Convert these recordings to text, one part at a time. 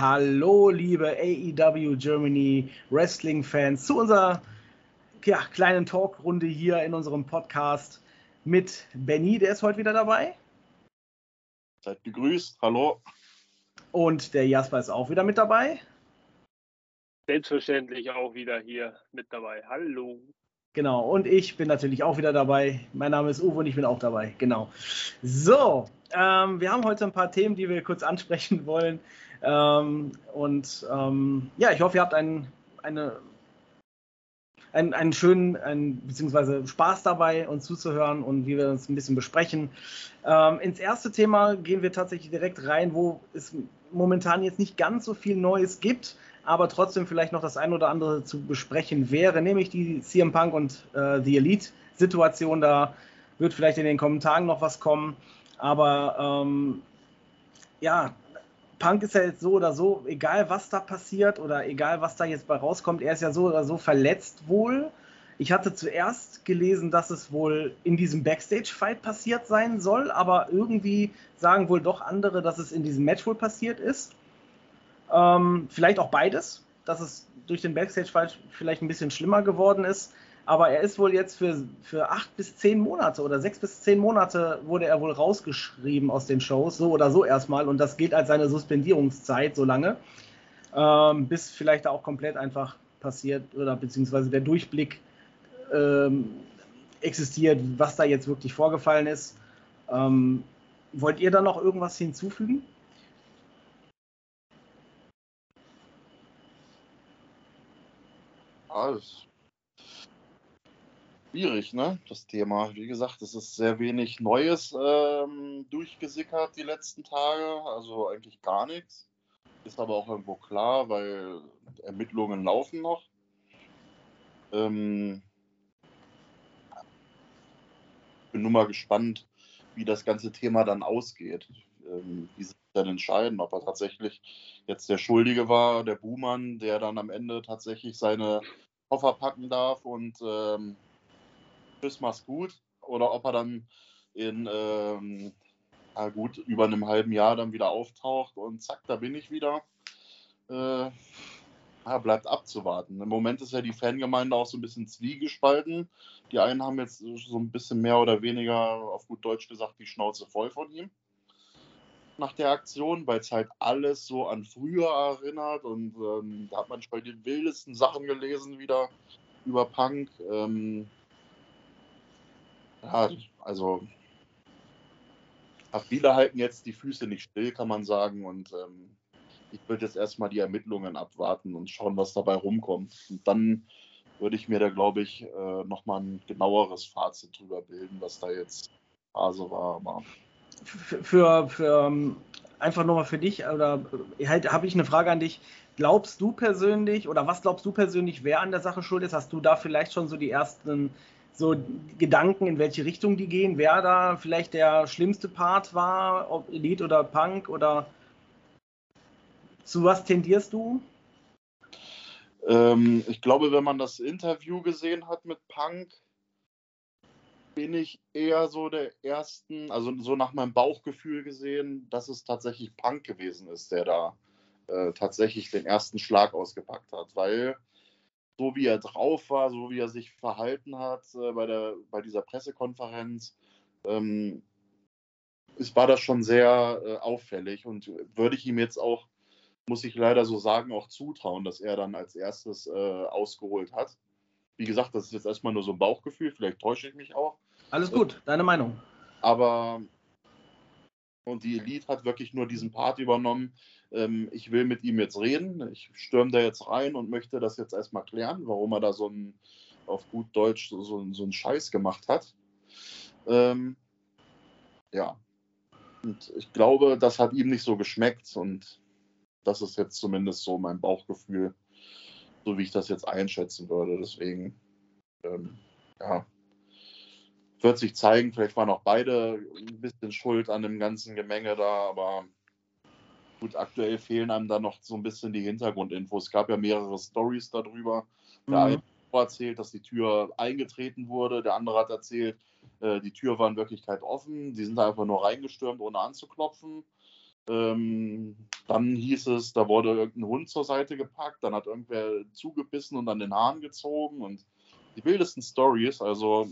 Hallo, liebe AEW Germany Wrestling-Fans, zu unserer ja, kleinen Talkrunde hier in unserem Podcast mit Benny, der ist heute wieder dabei. Seid gegrüßt, hallo. Und der Jasper ist auch wieder mit dabei. Selbstverständlich auch wieder hier mit dabei. Hallo. Genau, und ich bin natürlich auch wieder dabei. Mein Name ist Uwe und ich bin auch dabei. Genau. So, ähm, wir haben heute ein paar Themen, die wir kurz ansprechen wollen. Ähm, und ähm, ja, ich hoffe, ihr habt einen, eine, einen, einen schönen, einen, beziehungsweise Spaß dabei, uns zuzuhören und wie wir uns ein bisschen besprechen. Ähm, ins erste Thema gehen wir tatsächlich direkt rein, wo es momentan jetzt nicht ganz so viel Neues gibt, aber trotzdem vielleicht noch das ein oder andere zu besprechen wäre, nämlich die CM Punk und äh, The Elite Situation. Da wird vielleicht in den Kommentaren noch was kommen, aber ähm, ja, Punk ist ja jetzt so oder so, egal was da passiert oder egal was da jetzt bei rauskommt, er ist ja so oder so verletzt wohl. Ich hatte zuerst gelesen, dass es wohl in diesem Backstage-Fight passiert sein soll, aber irgendwie sagen wohl doch andere, dass es in diesem Match wohl passiert ist. Ähm, vielleicht auch beides, dass es durch den Backstage-Fight vielleicht ein bisschen schlimmer geworden ist. Aber er ist wohl jetzt für, für acht bis zehn Monate oder sechs bis zehn Monate wurde er wohl rausgeschrieben aus den Shows, so oder so erstmal. Und das geht als seine Suspendierungszeit so lange, ähm, bis vielleicht auch komplett einfach passiert oder beziehungsweise der Durchblick ähm, existiert, was da jetzt wirklich vorgefallen ist. Ähm, wollt ihr da noch irgendwas hinzufügen? Alles schwierig, ne? Das Thema. Wie gesagt, es ist sehr wenig Neues ähm, durchgesickert die letzten Tage, also eigentlich gar nichts. Ist aber auch irgendwo klar, weil Ermittlungen laufen noch. Ähm, bin nur mal gespannt, wie das ganze Thema dann ausgeht. Ähm, wie sich dann entscheiden, ob er tatsächlich jetzt der Schuldige war, der Buhmann, der dann am Ende tatsächlich seine Koffer packen darf und ähm, tschüss, mach's gut. Oder ob er dann in ähm, ja gut, über einem halben Jahr dann wieder auftaucht und zack, da bin ich wieder. Äh, ja, bleibt abzuwarten. Im Moment ist ja die Fangemeinde auch so ein bisschen zwiegespalten. Die einen haben jetzt so ein bisschen mehr oder weniger, auf gut Deutsch gesagt, die Schnauze voll von ihm. Nach der Aktion, weil es halt alles so an früher erinnert und ähm, da hat man schon die wildesten Sachen gelesen wieder über Punk. Ähm, ja, also viele halten jetzt die Füße nicht still, kann man sagen. Und ähm, ich würde jetzt erstmal die Ermittlungen abwarten und schauen, was dabei rumkommt. Und dann würde ich mir da, glaube ich, äh, nochmal ein genaueres Fazit drüber bilden, was da jetzt Phase war. Aber für, für, ähm, einfach nochmal für dich, oder halt, habe ich eine Frage an dich. Glaubst du persönlich, oder was glaubst du persönlich, wer an der Sache schuld ist? Hast du da vielleicht schon so die ersten so Gedanken, in welche Richtung die gehen, wer da vielleicht der schlimmste Part war, ob Elite oder Punk oder zu was tendierst du? Ähm, ich glaube, wenn man das Interview gesehen hat mit Punk, bin ich eher so der ersten, also so nach meinem Bauchgefühl gesehen, dass es tatsächlich Punk gewesen ist, der da äh, tatsächlich den ersten Schlag ausgepackt hat, weil so wie er drauf war, so wie er sich verhalten hat äh, bei, der, bei dieser Pressekonferenz, ähm, ist, war das schon sehr äh, auffällig und würde ich ihm jetzt auch, muss ich leider so sagen, auch zutrauen, dass er dann als erstes äh, ausgeholt hat. Wie gesagt, das ist jetzt erstmal nur so ein Bauchgefühl, vielleicht täusche ich mich auch. Alles gut, deine Meinung. Aber und die Elite hat wirklich nur diesen Part übernommen, ähm, ich will mit ihm jetzt reden, ich stürme da jetzt rein und möchte das jetzt erstmal klären, warum er da so ein, auf gut Deutsch, so, so, so einen Scheiß gemacht hat. Ähm, ja. Und ich glaube, das hat ihm nicht so geschmeckt und das ist jetzt zumindest so mein Bauchgefühl, so wie ich das jetzt einschätzen würde. Deswegen, ähm, ja, wird sich zeigen. Vielleicht waren auch beide ein bisschen schuld an dem ganzen Gemenge da, aber Gut, aktuell fehlen einem da noch so ein bisschen die Hintergrundinfos. Es gab ja mehrere Stories darüber. Der mhm. eine erzählt, dass die Tür eingetreten wurde, der andere hat erzählt, äh, die Tür war in Wirklichkeit offen, die sind da einfach nur reingestürmt, ohne anzuklopfen. Ähm, dann hieß es, da wurde irgendein Hund zur Seite gepackt, dann hat irgendwer zugebissen und an den Haaren gezogen und die wildesten Stories. Also,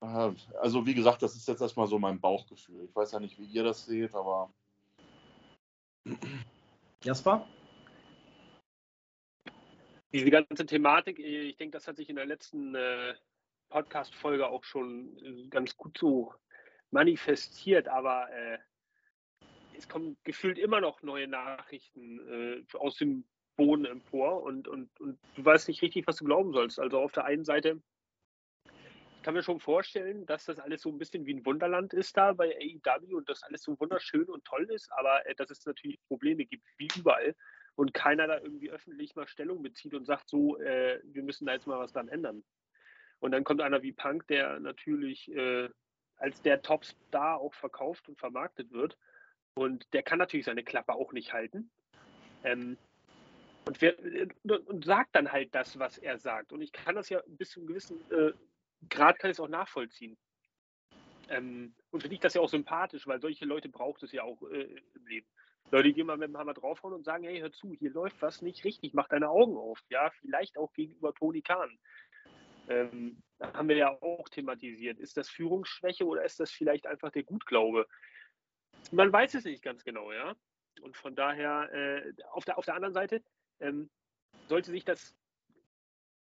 also wie gesagt, das ist jetzt erstmal so mein Bauchgefühl. Ich weiß ja nicht, wie ihr das seht, aber. Jasper? Diese ganze Thematik, ich denke, das hat sich in der letzten äh, Podcast-Folge auch schon äh, ganz gut so manifestiert, aber äh, es kommen gefühlt immer noch neue Nachrichten äh, aus dem Boden empor und, und, und du weißt nicht richtig, was du glauben sollst. Also auf der einen Seite, kann mir schon vorstellen, dass das alles so ein bisschen wie ein Wunderland ist da bei AEW und das alles so wunderschön und toll ist, aber äh, dass es natürlich Probleme gibt, wie überall. Und keiner da irgendwie öffentlich mal Stellung bezieht und sagt so, äh, wir müssen da jetzt mal was dran ändern. Und dann kommt einer wie Punk, der natürlich äh, als der Topstar auch verkauft und vermarktet wird. Und der kann natürlich seine Klappe auch nicht halten. Ähm, und, wer, und, sagt dann halt das, was er sagt. Und ich kann das ja bis zu einem gewissen äh, Grad kann ich es auch nachvollziehen. Ähm, und finde ich das ja auch sympathisch, weil solche Leute braucht es ja auch äh, im Leben. Leute, die mal mit dem Hammer draufhauen und sagen, hey, hör zu, hier läuft was nicht richtig, mach deine Augen auf. Ja, vielleicht auch gegenüber Toni Kahn. Ähm, haben wir ja auch thematisiert. Ist das Führungsschwäche oder ist das vielleicht einfach der Gutglaube? Man weiß es nicht ganz genau, ja. Und von daher, äh, auf, der, auf der anderen Seite, ähm, sollte sich das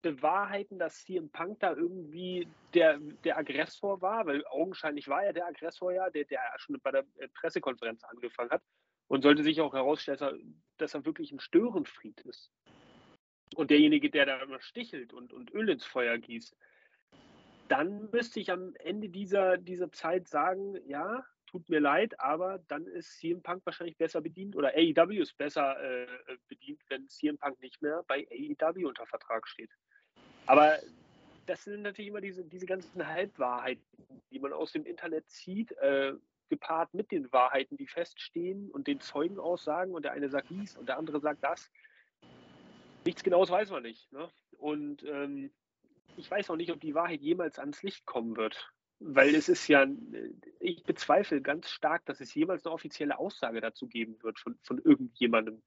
bewahrheiten, dass CM Punk da irgendwie der, der Aggressor war, weil augenscheinlich war er der Aggressor ja, der, der schon bei der äh, Pressekonferenz angefangen hat. Und sollte sich auch herausstellen, dass er, dass er wirklich ein Störenfried ist. Und derjenige, der da immer stichelt und, und Öl ins Feuer gießt, dann müsste ich am Ende dieser, dieser Zeit sagen, ja, tut mir leid, aber dann ist CM Punk wahrscheinlich besser bedient oder AEW ist besser äh, bedient, wenn CM Punk nicht mehr bei AEW unter Vertrag steht. Aber das sind natürlich immer diese, diese ganzen Halbwahrheiten, die man aus dem Internet zieht, äh, gepaart mit den Wahrheiten, die feststehen und den Zeugenaussagen und der eine sagt dies und der andere sagt das. Nichts Genaues weiß man nicht. Ne? Und ähm, ich weiß auch nicht, ob die Wahrheit jemals ans Licht kommen wird. Weil es ist ja, ich bezweifle ganz stark, dass es jemals eine offizielle Aussage dazu geben wird von, von irgendjemandem,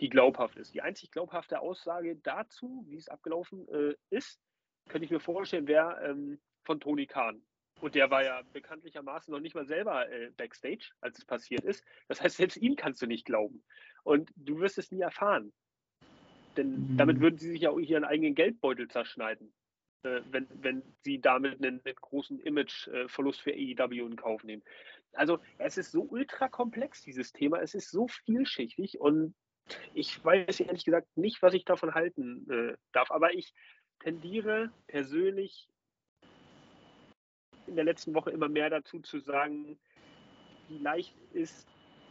die glaubhaft ist. Die einzig glaubhafte Aussage dazu, wie es abgelaufen äh, ist, könnte ich mir vorstellen, wäre ähm, von Toni Kahn. Und der war ja bekanntlichermaßen noch nicht mal selber äh, backstage, als es passiert ist. Das heißt, selbst ihm kannst du nicht glauben. Und du wirst es nie erfahren. Denn mhm. damit würden sie sich ja auch ihren eigenen Geldbeutel zerschneiden, äh, wenn, wenn sie damit einen, einen großen Imageverlust für AEW in Kauf nehmen. Also es ist so ultra komplex, dieses Thema. Es ist so vielschichtig und ich weiß ehrlich gesagt nicht, was ich davon halten äh, darf. Aber ich tendiere persönlich in der letzten Woche immer mehr dazu zu sagen, vielleicht ist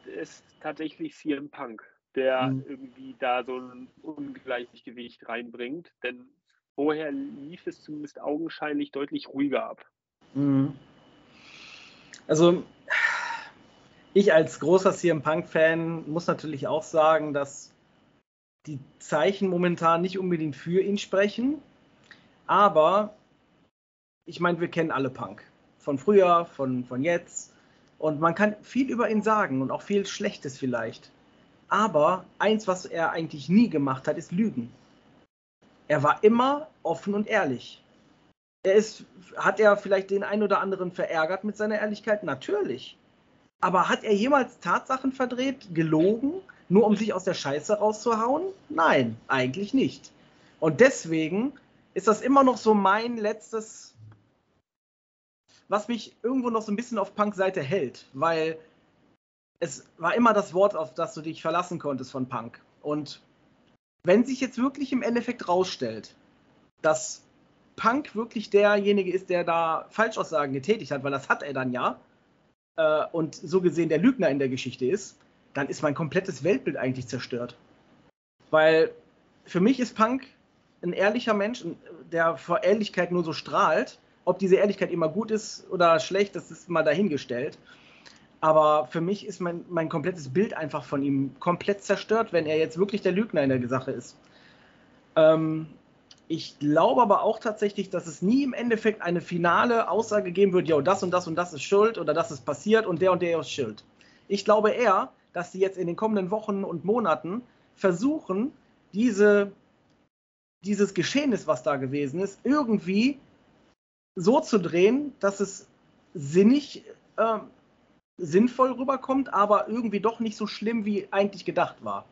es tatsächlich CM Punk, der mhm. irgendwie da so ein Ungleichgewicht reinbringt. Denn vorher lief es zumindest augenscheinlich deutlich ruhiger ab. Mhm. Also ich als großer CM Punk-Fan muss natürlich auch sagen, dass die Zeichen momentan nicht unbedingt für ihn sprechen. Aber ich meine, wir kennen alle Punk. Von früher, von, von jetzt. Und man kann viel über ihn sagen und auch viel Schlechtes vielleicht. Aber eins, was er eigentlich nie gemacht hat, ist Lügen. Er war immer offen und ehrlich. Er ist, hat er vielleicht den einen oder anderen verärgert mit seiner Ehrlichkeit? Natürlich. Aber hat er jemals Tatsachen verdreht, gelogen, nur um sich aus der Scheiße rauszuhauen? Nein, eigentlich nicht. Und deswegen ist das immer noch so mein letztes, was mich irgendwo noch so ein bisschen auf Punks Seite hält, weil es war immer das Wort, auf das du dich verlassen konntest von Punk. Und wenn sich jetzt wirklich im Endeffekt rausstellt, dass Punk wirklich derjenige ist, der da Falschaussagen getätigt hat, weil das hat er dann ja, äh, und so gesehen der Lügner in der Geschichte ist, dann ist mein komplettes Weltbild eigentlich zerstört. Weil für mich ist Punk ein ehrlicher Mensch, der vor Ehrlichkeit nur so strahlt. Ob diese Ehrlichkeit immer gut ist oder schlecht, das ist mal dahingestellt. Aber für mich ist mein, mein komplettes Bild einfach von ihm komplett zerstört, wenn er jetzt wirklich der Lügner in der Sache ist. Ähm, ich glaube aber auch tatsächlich, dass es nie im Endeffekt eine finale Aussage geben wird, ja, das und das und das ist schuld oder das ist passiert und der und der ist schuld. Ich glaube eher, dass sie jetzt in den kommenden Wochen und Monaten versuchen, diese, dieses Geschehnis, was da gewesen ist, irgendwie so zu drehen, dass es sinnig, äh, sinnvoll rüberkommt, aber irgendwie doch nicht so schlimm, wie eigentlich gedacht war.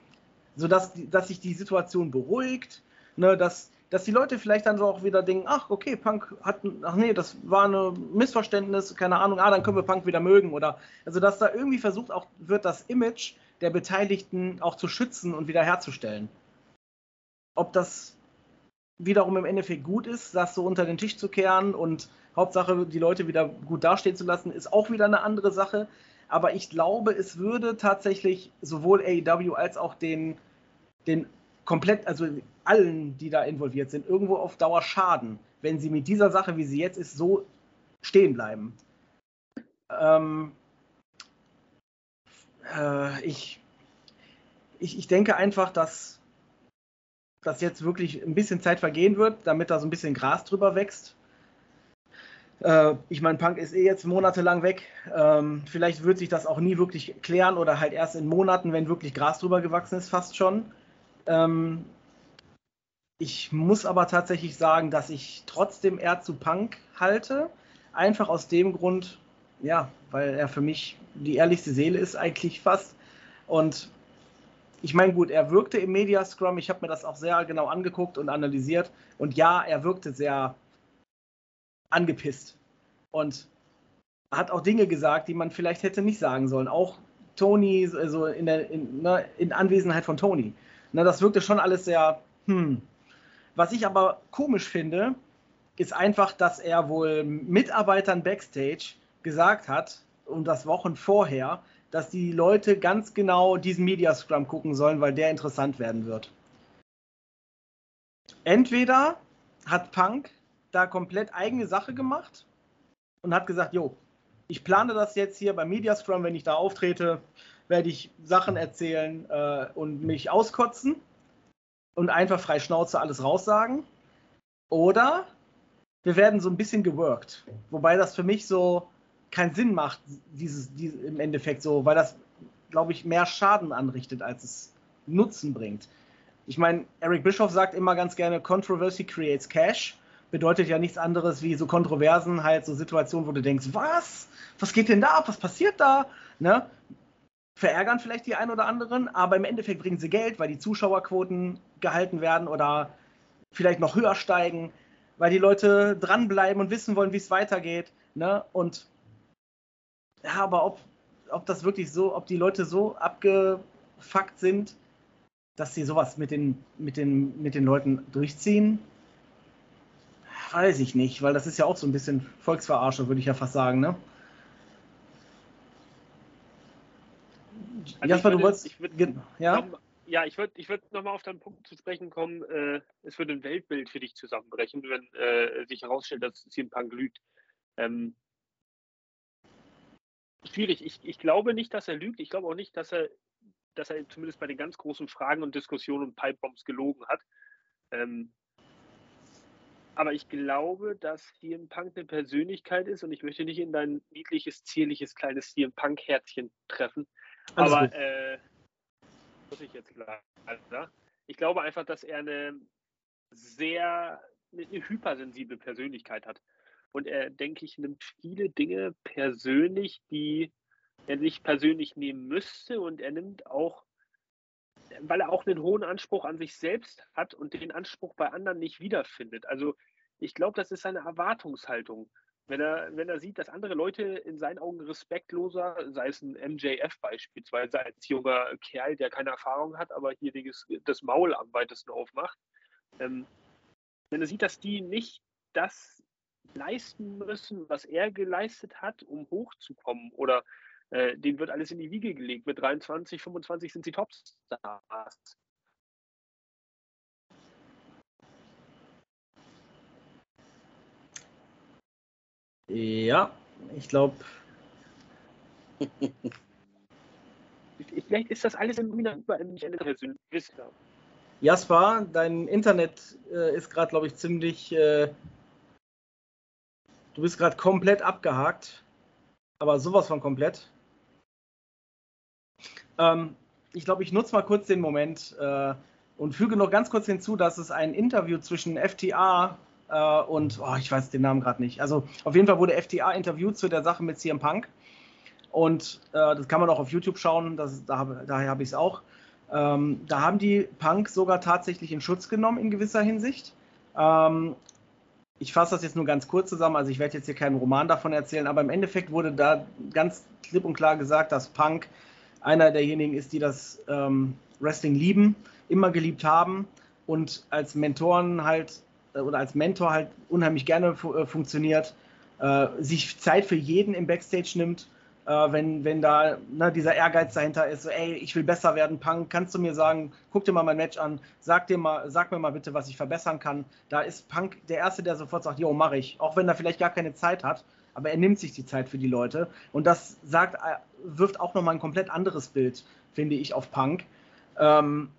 Sodass dass sich die Situation beruhigt, ne, dass, dass die Leute vielleicht dann so auch wieder denken, ach okay, Punk hat, ach nee, das war ein Missverständnis, keine Ahnung, ah, dann können wir Punk wieder mögen oder, also dass da irgendwie versucht auch wird, das Image der Beteiligten auch zu schützen und wiederherzustellen. Ob das wiederum im Endeffekt gut ist, das so unter den Tisch zu kehren und Hauptsache die Leute wieder gut dastehen zu lassen, ist auch wieder eine andere Sache. Aber ich glaube, es würde tatsächlich sowohl AEW als auch den, den komplett, also allen, die da involviert sind, irgendwo auf Dauer schaden, wenn sie mit dieser Sache, wie sie jetzt ist, so stehen bleiben. Ähm, äh, ich, ich, ich denke einfach, dass, dass jetzt wirklich ein bisschen Zeit vergehen wird, damit da so ein bisschen Gras drüber wächst. Äh, ich meine, Punk ist eh jetzt monatelang weg. Ähm, vielleicht wird sich das auch nie wirklich klären oder halt erst in Monaten, wenn wirklich Gras drüber gewachsen ist, fast schon. Ähm, ich muss aber tatsächlich sagen, dass ich trotzdem eher zu Punk halte. Einfach aus dem Grund, ja, weil er für mich die ehrlichste Seele ist eigentlich fast. Und ich meine, gut, er wirkte im Media Scrum. Ich habe mir das auch sehr genau angeguckt und analysiert. Und ja, er wirkte sehr angepisst und hat auch Dinge gesagt, die man vielleicht hätte nicht sagen sollen. Auch Tony, also in, der, in, ne, in Anwesenheit von Tony. Ne, das wirkte schon alles sehr, hm. Was ich aber komisch finde, ist einfach, dass er wohl Mitarbeitern backstage gesagt hat, und das Wochen vorher, dass die Leute ganz genau diesen Media Scrum gucken sollen, weil der interessant werden wird. Entweder hat Punk da komplett eigene Sache gemacht und hat gesagt, jo, ich plane das jetzt hier beim Media Scrum, wenn ich da auftrete, werde ich Sachen erzählen äh, und mich auskotzen und einfach frei Schnauze alles raussagen. Oder wir werden so ein bisschen geworkt. Wobei das für mich so keinen Sinn macht, dieses, dieses im Endeffekt so, weil das, glaube ich, mehr Schaden anrichtet, als es Nutzen bringt. Ich meine, Eric Bischoff sagt immer ganz gerne, Controversy creates Cash bedeutet ja nichts anderes wie so Kontroversen, halt so Situationen, wo du denkst, was? Was geht denn da ab? Was passiert da? Ne? Verärgern vielleicht die einen oder anderen, aber im Endeffekt bringen sie Geld, weil die Zuschauerquoten gehalten werden oder vielleicht noch höher steigen, weil die Leute dranbleiben und wissen wollen, wie es weitergeht. Ne? Und ja, aber ob, ob das wirklich so, ob die Leute so abgefuckt sind, dass sie sowas mit den, mit den, mit den Leuten durchziehen, weiß ich nicht, weil das ist ja auch so ein bisschen Volksverarsche, würde ich ja fast sagen, ne? Also Jasper, würde, du wolltest. Ich würd, ja? Noch, ja, ich würde ich würd nochmal auf deinen Punkt zu sprechen kommen. Äh, es würde ein Weltbild für dich zusammenbrechen, wenn äh, sich herausstellt, dass CM Punk lügt. Ähm, schwierig. Ich, ich glaube nicht, dass er lügt. Ich glaube auch nicht, dass er, dass er zumindest bei den ganz großen Fragen und Diskussionen und Pipebombs gelogen hat. Ähm, aber ich glaube, dass CM Punk eine Persönlichkeit ist und ich möchte nicht in dein niedliches, zierliches, kleines CM Punk-Herzchen treffen. Alles aber äh, muss ich jetzt leider. Ich glaube einfach, dass er eine sehr eine hypersensible Persönlichkeit hat. Und er, denke ich, nimmt viele Dinge persönlich, die er nicht persönlich nehmen müsste. Und er nimmt auch weil er auch einen hohen Anspruch an sich selbst hat und den Anspruch bei anderen nicht wiederfindet. Also ich glaube, das ist seine Erwartungshaltung. Wenn er, wenn er sieht, dass andere Leute in seinen Augen respektloser, sei es ein MJF beispielsweise als junger Kerl, der keine Erfahrung hat, aber hier das, Maul am weitesten aufmacht, ähm, wenn er sieht, dass die nicht das leisten müssen, was er geleistet hat, um hochzukommen oder äh, denen wird alles in die Wiege gelegt. Mit 23, 25 sind sie Topstars. Ja, ich glaube. Vielleicht ist das alles im Wissen. Jasper, dein Internet äh, ist gerade, glaube ich, ziemlich. Äh, du bist gerade komplett abgehakt. Aber sowas von komplett. Ähm, ich glaube, ich nutze mal kurz den Moment äh, und füge noch ganz kurz hinzu, dass es ein Interview zwischen FTA äh, und, oh, ich weiß den Namen gerade nicht. Also auf jeden Fall wurde FTA interviewt zu der Sache mit CM Punk. Und äh, das kann man auch auf YouTube schauen, das, da, daher habe ich es auch. Ähm, da haben die Punk sogar tatsächlich in Schutz genommen in gewisser Hinsicht. Ähm, ich fasse das jetzt nur ganz kurz zusammen, also ich werde jetzt hier keinen Roman davon erzählen, aber im Endeffekt wurde da ganz klipp und klar gesagt, dass Punk einer derjenigen ist, die das ähm, Wrestling lieben, immer geliebt haben und als Mentoren halt oder als Mentor halt unheimlich gerne fu äh, funktioniert, äh, sich Zeit für jeden im Backstage nimmt äh, wenn, wenn da ne, dieser Ehrgeiz dahinter ist, so, ey, ich will besser werden, Punk, kannst du mir sagen, guck dir mal mein Match an, sag, dir mal, sag mir mal bitte, was ich verbessern kann. Da ist Punk der Erste, der sofort sagt, jo, mach ich. Auch wenn er vielleicht gar keine Zeit hat, aber er nimmt sich die Zeit für die Leute. Und das sagt, äh, wirft auch nochmal ein komplett anderes Bild, finde ich, auf Punk. Ähm,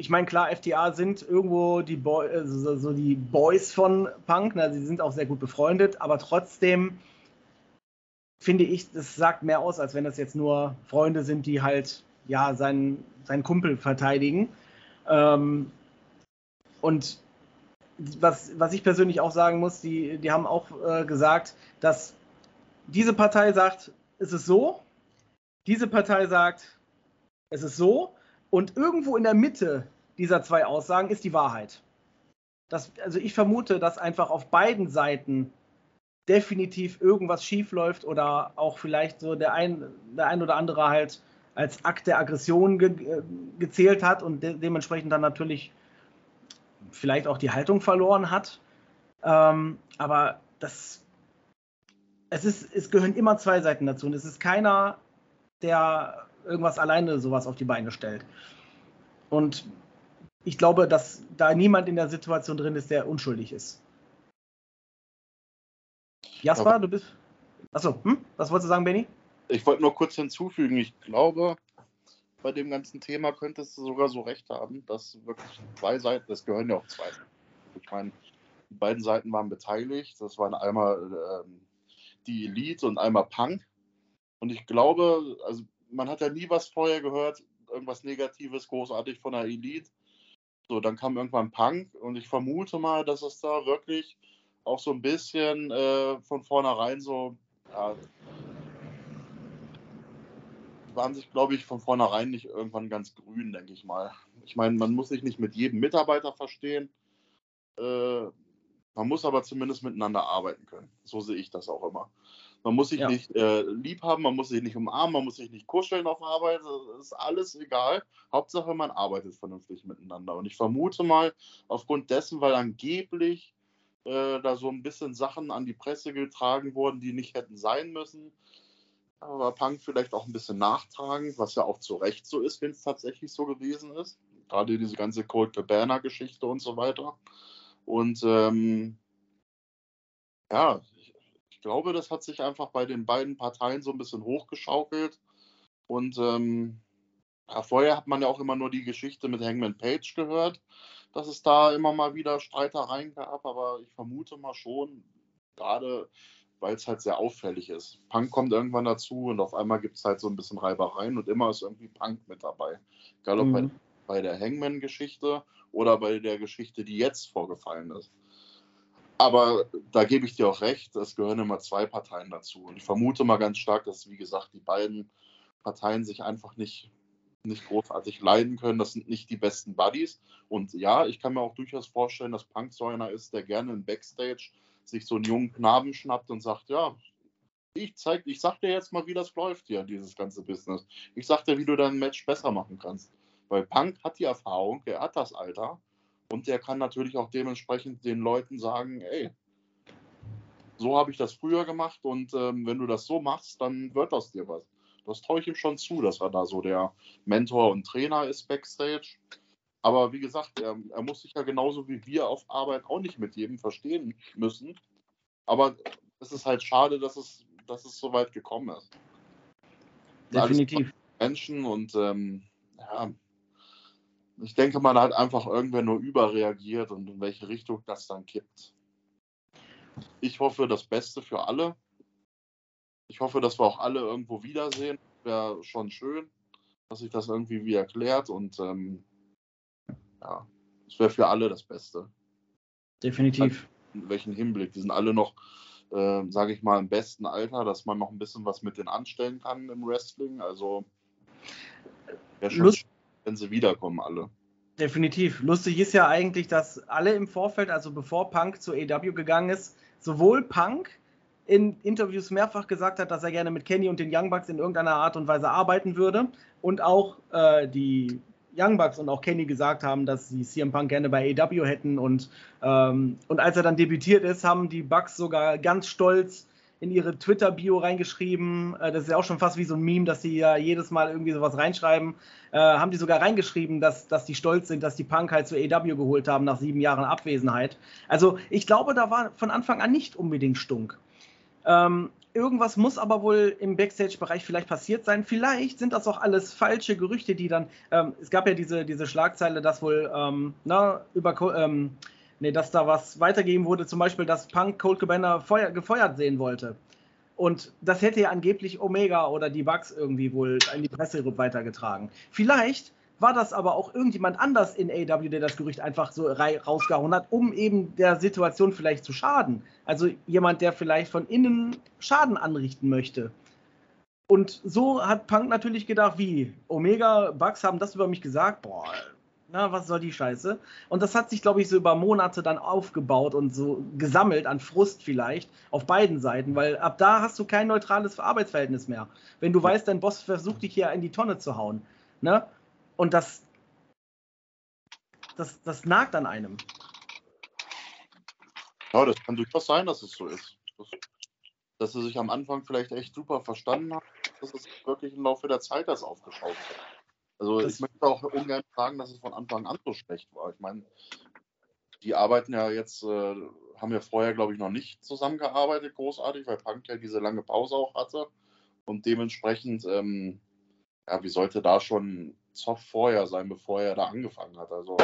ich meine, klar, FTA sind irgendwo die, Boy, äh, so, so, die Boys von Punk, ne? sie sind auch sehr gut befreundet, aber trotzdem finde ich, das sagt mehr aus, als wenn das jetzt nur Freunde sind, die halt ja seinen, seinen Kumpel verteidigen. Ähm, und was, was ich persönlich auch sagen muss, die, die haben auch äh, gesagt, dass diese Partei sagt, es ist so, diese Partei sagt, es ist so, und irgendwo in der Mitte dieser zwei Aussagen ist die Wahrheit. Das, also ich vermute, dass einfach auf beiden Seiten definitiv irgendwas schief läuft oder auch vielleicht so der ein, der ein oder andere halt als Akt der Aggression ge äh, gezählt hat und de dementsprechend dann natürlich vielleicht auch die Haltung verloren hat. Ähm, aber das, es ist, es gehören immer zwei Seiten dazu und es ist keiner, der irgendwas alleine sowas auf die Beine stellt. Und ich glaube, dass da niemand in der Situation drin ist, der unschuldig ist. Jasper, du bist. Achso, hm? was wolltest du sagen, Benny? Ich wollte nur kurz hinzufügen, ich glaube, bei dem ganzen Thema könntest du sogar so recht haben, dass wirklich zwei Seiten, das gehören ja auch zwei. Ich meine, die beiden Seiten waren beteiligt. Das waren einmal ähm, die Elite und einmal Punk. Und ich glaube, also man hat ja nie was vorher gehört, irgendwas Negatives großartig von der Elite. So, dann kam irgendwann Punk und ich vermute mal, dass es da wirklich auch so ein bisschen äh, von vornherein so, ja, waren sich, glaube ich, von vornherein nicht irgendwann ganz grün, denke ich mal. Ich meine, man muss sich nicht mit jedem Mitarbeiter verstehen. Äh, man muss aber zumindest miteinander arbeiten können. So sehe ich das auch immer. Man muss sich ja. nicht äh, lieb haben, man muss sich nicht umarmen, man muss sich nicht kuscheln auf Arbeit. Das ist alles egal. Hauptsache, man arbeitet vernünftig miteinander. Und ich vermute mal, aufgrund dessen, weil angeblich äh, da so ein bisschen Sachen an die Presse getragen wurden, die nicht hätten sein müssen. Aber Punk vielleicht auch ein bisschen nachtragen, was ja auch zu Recht so ist, wenn es tatsächlich so gewesen ist. Gerade diese ganze Cold Cabana-Geschichte und so weiter. Und ähm, ja, ich, glaube, das hat sich einfach bei den beiden Parteien so ein bisschen hochgeschaukelt. Und ähm, ja, vorher hat man ja auch immer nur die Geschichte mit Hangman Page gehört dass es da immer mal wieder Streitereien gab, aber ich vermute mal schon, gerade weil es halt sehr auffällig ist. Punk kommt irgendwann dazu und auf einmal gibt es halt so ein bisschen Reibereien und immer ist irgendwie Punk mit dabei. Egal ob mhm. bei, bei der Hangman-Geschichte oder bei der Geschichte, die jetzt vorgefallen ist. Aber da gebe ich dir auch recht, es gehören immer zwei Parteien dazu. Und ich vermute mal ganz stark, dass, wie gesagt, die beiden Parteien sich einfach nicht nicht großartig leiden können. Das sind nicht die besten Buddies. Und ja, ich kann mir auch durchaus vorstellen, dass Punk so einer ist, der gerne im Backstage sich so einen jungen Knaben schnappt und sagt, ja, ich zeig, ich sag dir jetzt mal, wie das läuft hier, dieses ganze Business. Ich sag dir, wie du dein Match besser machen kannst. Weil Punk hat die Erfahrung, er hat das Alter und der kann natürlich auch dementsprechend den Leuten sagen, ey, so habe ich das früher gemacht und ähm, wenn du das so machst, dann wird das dir was. Das traue ich ihm schon zu, dass er da so der Mentor und Trainer ist backstage. Aber wie gesagt, er, er muss sich ja genauso wie wir auf Arbeit auch nicht mit jedem verstehen müssen. Aber es ist halt schade, dass es, dass es so weit gekommen ist. Definitiv. Menschen und ähm, ja, ich denke da hat einfach irgendwer nur überreagiert und in welche Richtung das dann kippt. Ich hoffe das Beste für alle. Ich hoffe, dass wir auch alle irgendwo wiedersehen. wäre schon schön, dass sich das irgendwie wie erklärt und ähm, ja, es wäre für alle das Beste. Definitiv. In welchen Hinblick? Die sind alle noch, äh, sage ich mal, im besten Alter, dass man noch ein bisschen was mit denen anstellen kann im Wrestling. Also wäre schon Lust- schön, wenn sie wiederkommen, alle. Definitiv. Lustig ist ja eigentlich, dass alle im Vorfeld, also bevor Punk zu AW gegangen ist, sowohl Punk in Interviews mehrfach gesagt hat, dass er gerne mit Kenny und den Young Bucks in irgendeiner Art und Weise arbeiten würde und auch äh, die Young Bucks und auch Kenny gesagt haben, dass sie CM Punk gerne bei AW hätten und, ähm, und als er dann debütiert ist, haben die Bucks sogar ganz stolz in ihre Twitter-Bio reingeschrieben, äh, das ist ja auch schon fast wie so ein Meme, dass sie ja jedes Mal irgendwie sowas reinschreiben, äh, haben die sogar reingeschrieben, dass, dass die stolz sind, dass die Punk halt zu AW geholt haben nach sieben Jahren Abwesenheit. Also ich glaube, da war von Anfang an nicht unbedingt Stunk. Ähm, irgendwas muss aber wohl im Backstage-Bereich vielleicht passiert sein. Vielleicht sind das auch alles falsche Gerüchte, die dann. Ähm, es gab ja diese, diese Schlagzeile, dass wohl ähm, na, über ähm, nee, dass da was weitergegeben wurde, zum Beispiel, dass Punk Cold Cabana feuer, gefeuert sehen wollte. Und das hätte ja angeblich Omega oder die Bugs irgendwie wohl in die Presse weitergetragen. Vielleicht war das aber auch irgendjemand anders in AW, der das Gerücht einfach so rausgehauen hat, um eben der Situation vielleicht zu schaden. Also jemand, der vielleicht von innen Schaden anrichten möchte. Und so hat Punk natürlich gedacht, wie Omega, Bugs haben das über mich gesagt, boah, na, was soll die Scheiße? Und das hat sich, glaube ich, so über Monate dann aufgebaut und so gesammelt an Frust vielleicht auf beiden Seiten, weil ab da hast du kein neutrales Arbeitsverhältnis mehr. Wenn du weißt, dein Boss versucht dich hier in die Tonne zu hauen. Ne? Und das, das, das nagt an einem. Ja, das kann durchaus sein, dass es so ist. Das, dass sie sich am Anfang vielleicht echt super verstanden haben, dass es wirklich im Laufe der Zeit das aufgeschaut hat. Also Das- ich möchte auch ungern sagen, dass es von Anfang an so schlecht war. Ich meine, die arbeiten ja jetzt, äh, haben ja vorher, glaube ich, noch nicht zusammengearbeitet, großartig, weil Punk ja diese lange Pause auch hatte. Und dementsprechend, ähm, ja, wie sollte da schon Zoff vorher sein, bevor er da angefangen hat? Also,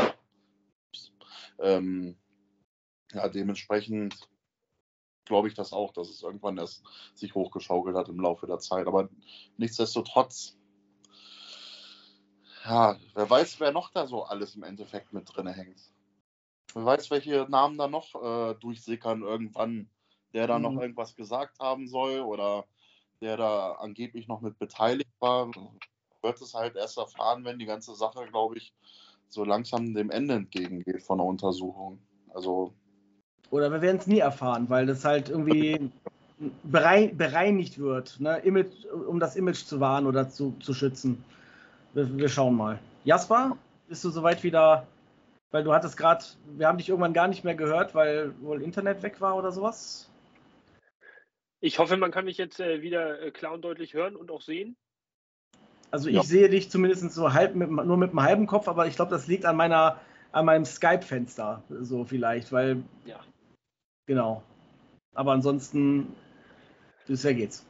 ähm, ja, dementsprechend glaube ich das auch, dass es irgendwann erst sich hochgeschaukelt hat im Laufe der Zeit. Aber nichtsdestotrotz, ja, wer weiß, wer noch da so alles im Endeffekt mit drin hängt. Wer weiß, welche Namen da noch äh, durchsickern irgendwann, der da noch Mhm. irgendwas gesagt haben soll oder der da angeblich noch mit beteiligt war. Wird es halt erst erfahren, wenn die ganze Sache, glaube ich, so langsam dem Ende entgegengeht von der Untersuchung. Also Oder wir werden es nie erfahren, weil das halt irgendwie berei bereinigt wird, ne? Image, um das Image zu wahren oder zu, zu schützen. Wir, wir schauen mal. Jasper, bist du soweit wieder? Weil du hattest gerade, wir haben dich irgendwann gar nicht mehr gehört, weil wohl Internet weg war oder sowas. Ich hoffe, man kann mich jetzt äh, wieder äh, klar und deutlich hören und auch sehen. Also Ja. ich sehe dich zumindest so halb mit, nur mit einem halben Kopf, aber ich glaube, das liegt an meiner, an meinem Skype-Fenster, so vielleicht, weil Ja. genau. Aber ansonsten, bisher geht's.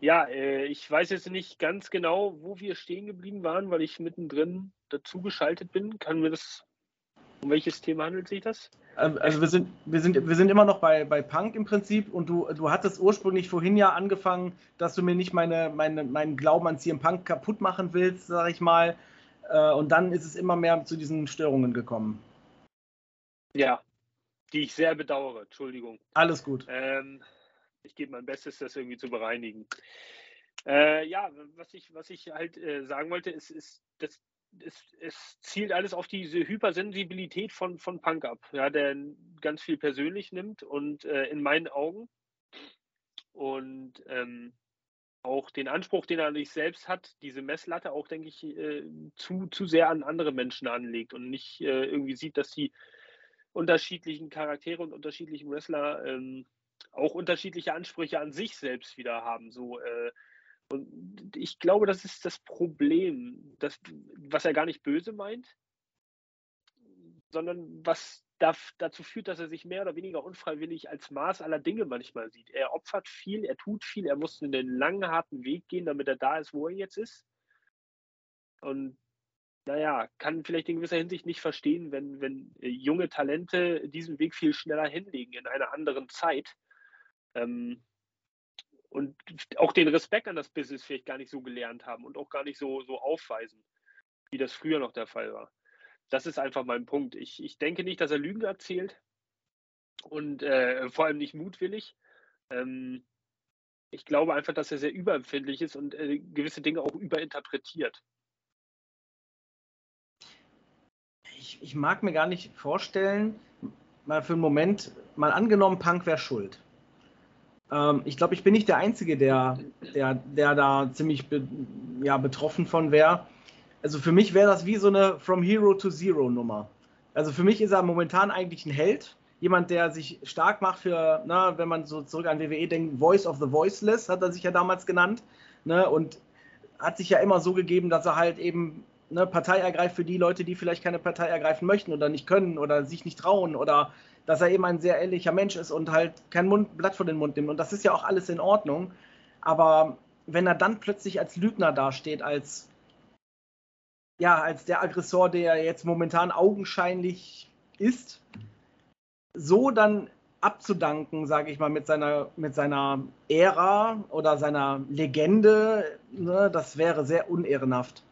Ja, äh, ich weiß jetzt nicht ganz genau, wo wir stehen geblieben waren, weil ich mittendrin dazugeschaltet bin. Kann mir das, um welches Thema handelt sich das? Ähm, Also wir sind, wir sind, wir sind immer noch bei, bei Punk im Prinzip und du, du hattest ursprünglich vorhin ja angefangen, dass du mir nicht meine, meine, meinen Glauben an CM Punk kaputt machen willst, sag ich mal. Äh, Und dann ist es immer mehr zu diesen Störungen gekommen. Ja, die ich sehr bedauere. Entschuldigung. Alles gut. Ähm, ich gebe mein Bestes, das irgendwie zu bereinigen. Äh, ja, was ich, was ich halt äh, sagen wollte, ist, ist das, es, es zielt alles auf diese Hypersensibilität von, von Punk ab, ja, der ganz viel persönlich nimmt und äh, in meinen Augen und ähm, auch den Anspruch, den er an sich selbst hat, diese Messlatte auch, denke ich, äh, zu, zu sehr an andere Menschen anlegt und nicht äh, irgendwie sieht, dass die unterschiedlichen Charaktere und unterschiedlichen Wrestler ähm, auch unterschiedliche Ansprüche an sich selbst wieder haben. So, äh, und ich glaube, das ist das Problem, das, was er gar nicht böse meint, sondern was da, dazu führt, dass er sich mehr oder weniger unfreiwillig als Maß aller Dinge manchmal sieht. Er opfert viel, er tut viel, er muss einen langen, harten Weg gehen, damit er da ist, wo er jetzt ist. Und naja, kann vielleicht in gewisser Hinsicht nicht verstehen, wenn, wenn äh, junge Talente diesen Weg viel schneller hinlegen in einer anderen Zeit. Ähm, und auch den Respekt an das Business vielleicht gar nicht so gelernt haben und auch gar nicht so, so aufweisen, wie das früher noch der Fall war. Das ist einfach mein Punkt. Ich, ich denke nicht, dass er Lügen erzählt und äh, vor allem nicht mutwillig. Ähm, ich glaube einfach, dass er sehr überempfindlich ist und äh, gewisse Dinge auch überinterpretiert. Ich, ich, mag mir gar nicht vorstellen, mal für einen Moment, mal angenommen, Punk wäre schuld. Ähm, ich glaube, ich bin nicht der Einzige, der, der, der da ziemlich be, ja, betroffen von wäre. Also für mich wäre das wie so eine From Hero to Zero Nummer. Also für mich ist er momentan eigentlich ein Held. Jemand, der sich stark macht für, na, wenn man so zurück an WWE denkt, Voice of the Voiceless hat er sich ja damals genannt. Ne, und hat sich ja immer so gegeben, dass er halt eben eine Partei ergreift für die Leute, die vielleicht keine Partei ergreifen möchten oder nicht können oder sich nicht trauen oder dass er eben ein sehr ehrlicher Mensch ist und halt kein Mund, Blatt vor den Mund nimmt. Und das ist ja auch alles in Ordnung. Aber wenn er dann plötzlich als Lügner dasteht, als ja, als der Aggressor, der jetzt momentan augenscheinlich ist, so dann abzudanken, sage ich mal, mit seiner, mit seiner Ära oder seiner Legende, ne, das wäre sehr unehrenhaft.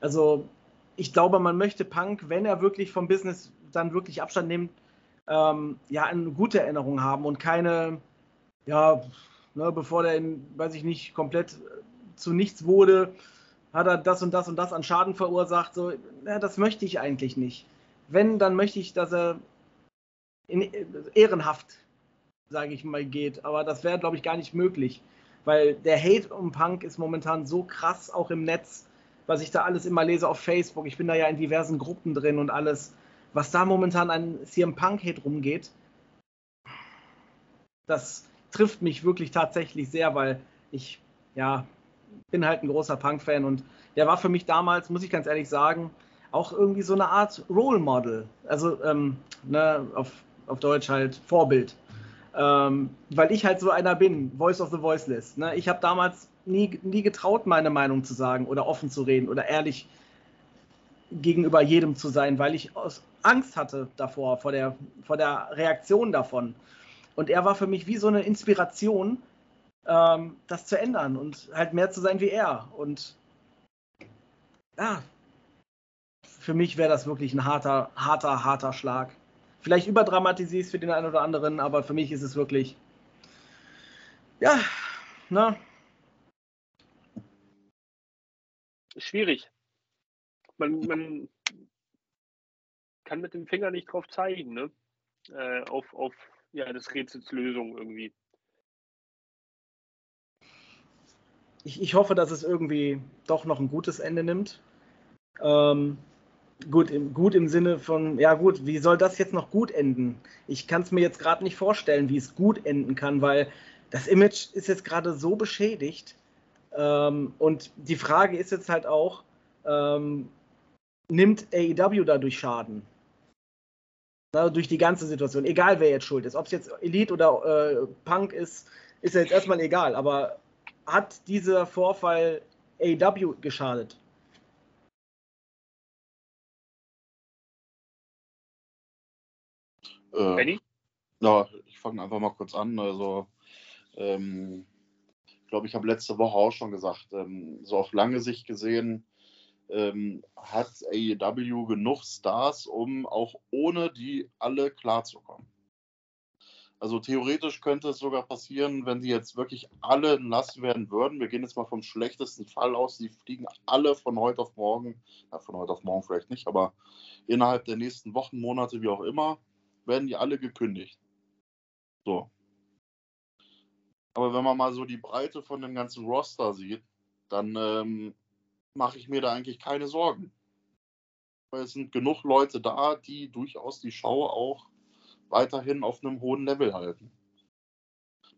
Also ich glaube, man möchte Punk, wenn er wirklich vom Business dann wirklich Abstand nimmt, ähm, ja, eine gute Erinnerung haben und keine, ja, ne, bevor der, in, weiß ich nicht, komplett zu nichts wurde, hat er das und das und das an Schaden verursacht. So, ja, das möchte ich eigentlich nicht. Wenn, dann möchte ich, dass er in, ehrenhaft, sage ich mal, geht. Aber das wäre, glaube ich, gar nicht möglich. Weil der Hate um Punk ist momentan so krass, auch im Netz, was ich da alles immer lese auf Facebook. Ich bin da ja in diversen Gruppen drin und alles was da momentan an CM Punk-Hate rumgeht, das trifft mich wirklich tatsächlich sehr, weil ich, ja, bin halt ein großer Punk-Fan und der war für mich damals, muss ich ganz ehrlich sagen, auch irgendwie so eine Art Role Model. Also, ähm, ne, auf, auf Deutsch halt Vorbild. Ähm, weil ich halt so einer bin, Voice of the Voiceless. Ne? Ich habe damals nie, nie getraut, meine Meinung zu sagen oder offen zu reden oder ehrlich gegenüber jedem zu sein, weil ich Angst hatte davor, vor der, vor der Reaktion davon. Und er war für mich wie so eine Inspiration, ähm, das zu ändern und halt mehr zu sein wie er. Und ja, für mich wäre das wirklich ein harter, harter, harter Schlag. Vielleicht überdramatisiere ich es für den einen oder anderen, aber für mich ist es wirklich, ja, ne? Schwierig man, man kann mit dem Finger nicht drauf zeigen, ne? Äh, auf, auf ja, des Rätsels Lösung irgendwie. Ich, ich hoffe, dass es irgendwie doch noch ein gutes Ende nimmt. Ähm, gut, im, gut im Sinne von, ja gut, wie soll das jetzt noch gut enden? Ich kann es mir jetzt gerade nicht vorstellen, wie es gut enden kann, weil das Image ist jetzt gerade so beschädigt. Ähm, und die Frage ist jetzt halt auch, ähm, nimmt AEW dadurch Schaden. Na, durch die ganze Situation. Egal wer jetzt schuld ist. Ob es jetzt Elite oder äh, Punk ist, ist ja jetzt erstmal egal. Aber hat dieser Vorfall AEW geschadet? Äh, Benny? Ja, ich fange einfach mal kurz an. Also, ähm, glaube, ich habe letzte Woche auch schon gesagt, ähm, so auf lange Sicht gesehen, ähm, hat AEW genug Stars, um auch ohne die alle klarzukommen. Also theoretisch könnte es sogar passieren, wenn die jetzt wirklich alle nass werden würden. Wir gehen jetzt mal vom schlechtesten Fall aus. Die fliegen alle von heute auf morgen, ja, von heute auf morgen vielleicht nicht, aber innerhalb der nächsten Wochen, Monate, wie auch immer, werden die alle gekündigt. So. Aber wenn man mal so die Breite von dem ganzen Roster sieht, dann ähm, mache ich mir da eigentlich keine Sorgen. Weil es sind genug Leute da, die durchaus die Schau auch weiterhin auf einem hohen Level halten.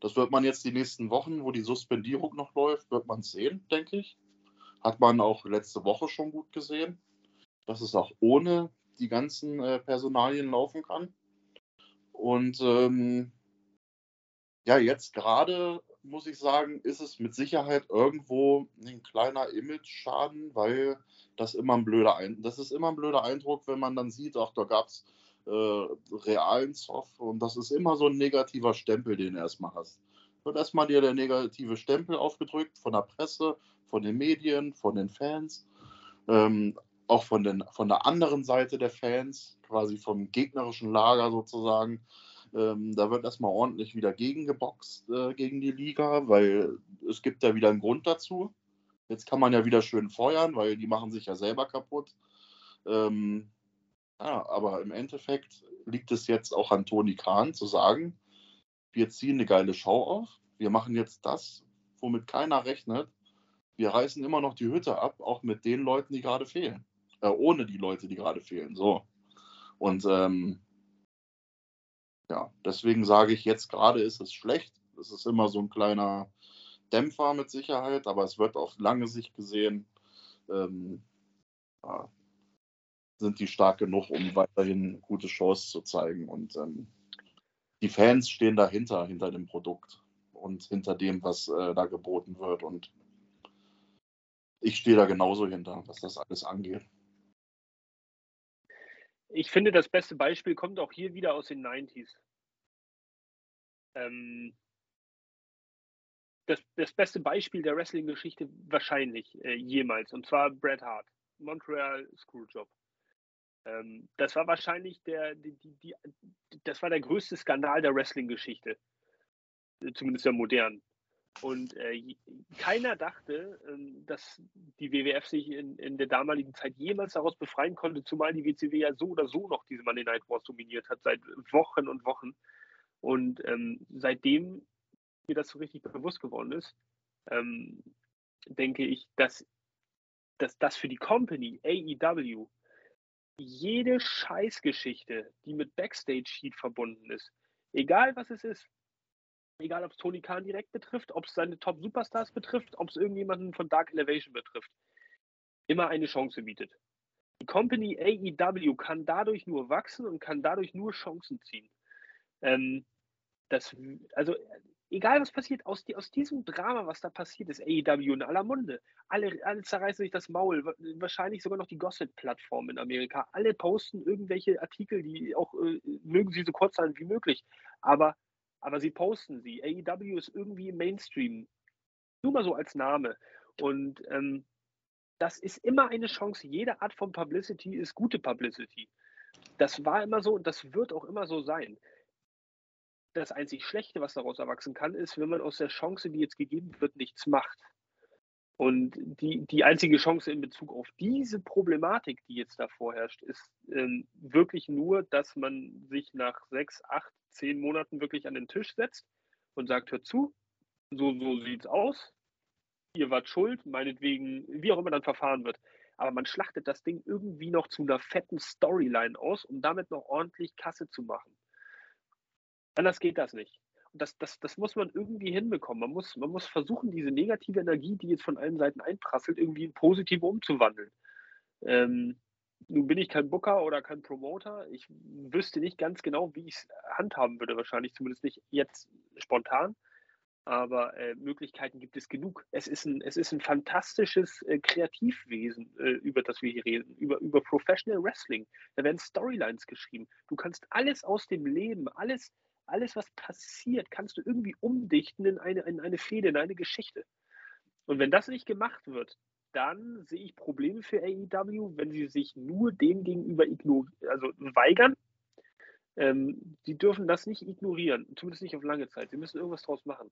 Das wird man jetzt die nächsten Wochen, wo die Suspendierung noch läuft, wird man sehen, denke ich. Hat man auch letzte Woche schon gut gesehen, dass es auch ohne die ganzen äh, Personalien laufen kann. Und ähm, ja, jetzt gerade muss ich sagen, ist es mit Sicherheit irgendwo ein kleiner Image-Schaden, weil das immer ein blöder Eindruck, das ist immer ein blöder Eindruck, wenn man dann sieht, ach, da gab es äh, realen Zoff und das ist immer so ein negativer Stempel, den du erstmal hast. wird erstmal dir der negative Stempel aufgedrückt von der Presse, von den Medien, von den Fans, ähm, auch von, den, von der anderen Seite der Fans, quasi vom gegnerischen Lager sozusagen. Ähm, da wird erstmal ordentlich wieder gegengeboxt äh, gegen die Liga, weil es gibt ja wieder einen Grund dazu. Jetzt kann man ja wieder schön feuern, weil die machen sich ja selber kaputt. Ähm, ja, aber im Endeffekt liegt es jetzt auch an Toni Kahn zu sagen, wir ziehen eine geile Show auf, wir machen jetzt das, womit keiner rechnet. Wir reißen immer noch die Hütte ab, auch mit den Leuten, die gerade fehlen. Äh, ohne die Leute, die gerade fehlen. So. Und ähm, ja, deswegen sage ich jetzt gerade ist es schlecht. Es ist immer so ein kleiner Dämpfer mit Sicherheit, aber es wird auf lange Sicht gesehen, ähm, ja, sind die stark genug, um weiterhin gute Shows zu zeigen. Und ähm, die Fans stehen dahinter, hinter dem Produkt und hinter dem, was äh, da geboten wird. Und ich stehe da genauso hinter, was das alles angeht. Ich finde, das beste Beispiel kommt auch hier wieder aus den 90s. Ähm, das, das, beste Beispiel der Wrestling-Geschichte wahrscheinlich äh, jemals, und zwar Bret Hart, Montreal Screwjob. Ähm, das war wahrscheinlich der, die, die, die, das war der größte Skandal der Wrestling-Geschichte, zumindest der modernen. Und äh, keiner dachte, äh, dass die WWF sich in, in, der damaligen Zeit jemals daraus befreien konnte, zumal die WCW ja so oder so noch diese Monday Night Wars dominiert hat, seit Wochen und Wochen. Und ähm, seitdem mir das so richtig bewusst geworden ist, ähm, denke ich, dass, dass das für die Company AEW jede Scheißgeschichte, die mit Backstage-Sheet verbunden ist, egal was es ist, egal ob es Tony Khan direkt betrifft, ob es seine Top-Superstars betrifft, ob es irgendjemanden von Dark Elevation betrifft, immer eine Chance bietet. Die Company AEW kann dadurch nur wachsen und kann dadurch nur Chancen ziehen. Ähm, das, also egal was passiert, aus, aus diesem Drama, was da passiert ist, AEW in aller Munde, alle, alle zerreißen sich das Maul, wahrscheinlich sogar noch die Gossip-Plattform in Amerika, alle posten irgendwelche Artikel, die auch, äh, mögen sie so kurz sein wie möglich, aber, aber sie posten sie. AEW ist irgendwie im Mainstream, nur mal so als Name und ähm, das ist immer eine Chance, jede Art von Publicity ist gute Publicity. Das war immer so und das wird auch immer so sein das einzig Schlechte, was daraus erwachsen kann, ist, wenn man aus der Chance, die jetzt gegeben wird, nichts macht. Und die, die einzige Chance in Bezug auf diese Problematik, die jetzt da vorherrscht, ist ähm, wirklich nur, dass man sich nach sechs, acht, zehn Monaten wirklich an den Tisch setzt und sagt, hört zu, so, so sieht's aus, ihr wart schuld, meinetwegen, wie auch immer dann verfahren wird. Aber man schlachtet das Ding irgendwie noch zu einer fetten Storyline aus, um damit noch ordentlich Kasse zu machen. Anders geht das nicht. Das, das, das muss man irgendwie hinbekommen. Man muss, man muss versuchen, diese negative Energie, die jetzt von allen Seiten einprasselt, irgendwie in positive umzuwandeln. Ähm, nun bin ich kein Booker oder kein Promoter. Ich wüsste nicht ganz genau, wie ich es handhaben würde, wahrscheinlich zumindest nicht jetzt spontan. Aber äh, Möglichkeiten gibt es genug. Es ist ein, es ist ein fantastisches äh, Kreativwesen, äh, über das wir hier reden, über, über Professional Wrestling. Da werden Storylines geschrieben. Du kannst alles aus dem Leben, alles, alles, was passiert, kannst du irgendwie umdichten in eine, in eine Fehde, in eine Geschichte. Und wenn das nicht gemacht wird, dann sehe ich Probleme für AEW, wenn sie sich nur dem gegenüber also weigern. Ähm, sie dürfen das nicht ignorieren, zumindest nicht auf lange Zeit. Sie müssen irgendwas draus machen.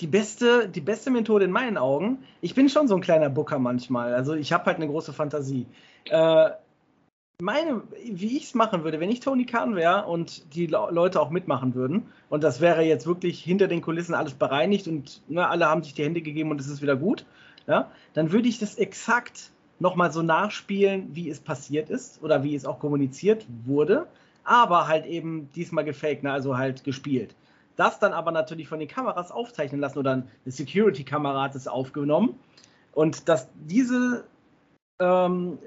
Die beste, die beste Methode in meinen Augen, ich bin schon so ein kleiner Booker manchmal, also ich habe halt eine große Fantasie. Äh, meine, wie ich es machen würde, wenn ich Tony Khan wäre und die Leute auch mitmachen würden, und das wäre jetzt wirklich hinter den Kulissen alles bereinigt und ne, alle haben sich die Hände gegeben und es ist wieder gut, ja, dann würde ich das exakt nochmal so nachspielen, wie es passiert ist oder wie es auch kommuniziert wurde, aber halt eben diesmal gefaked, ne, also halt gespielt. Das dann aber natürlich von den Kameras aufzeichnen lassen oder eine Security-Kamera hat es aufgenommen und dass diese ähm,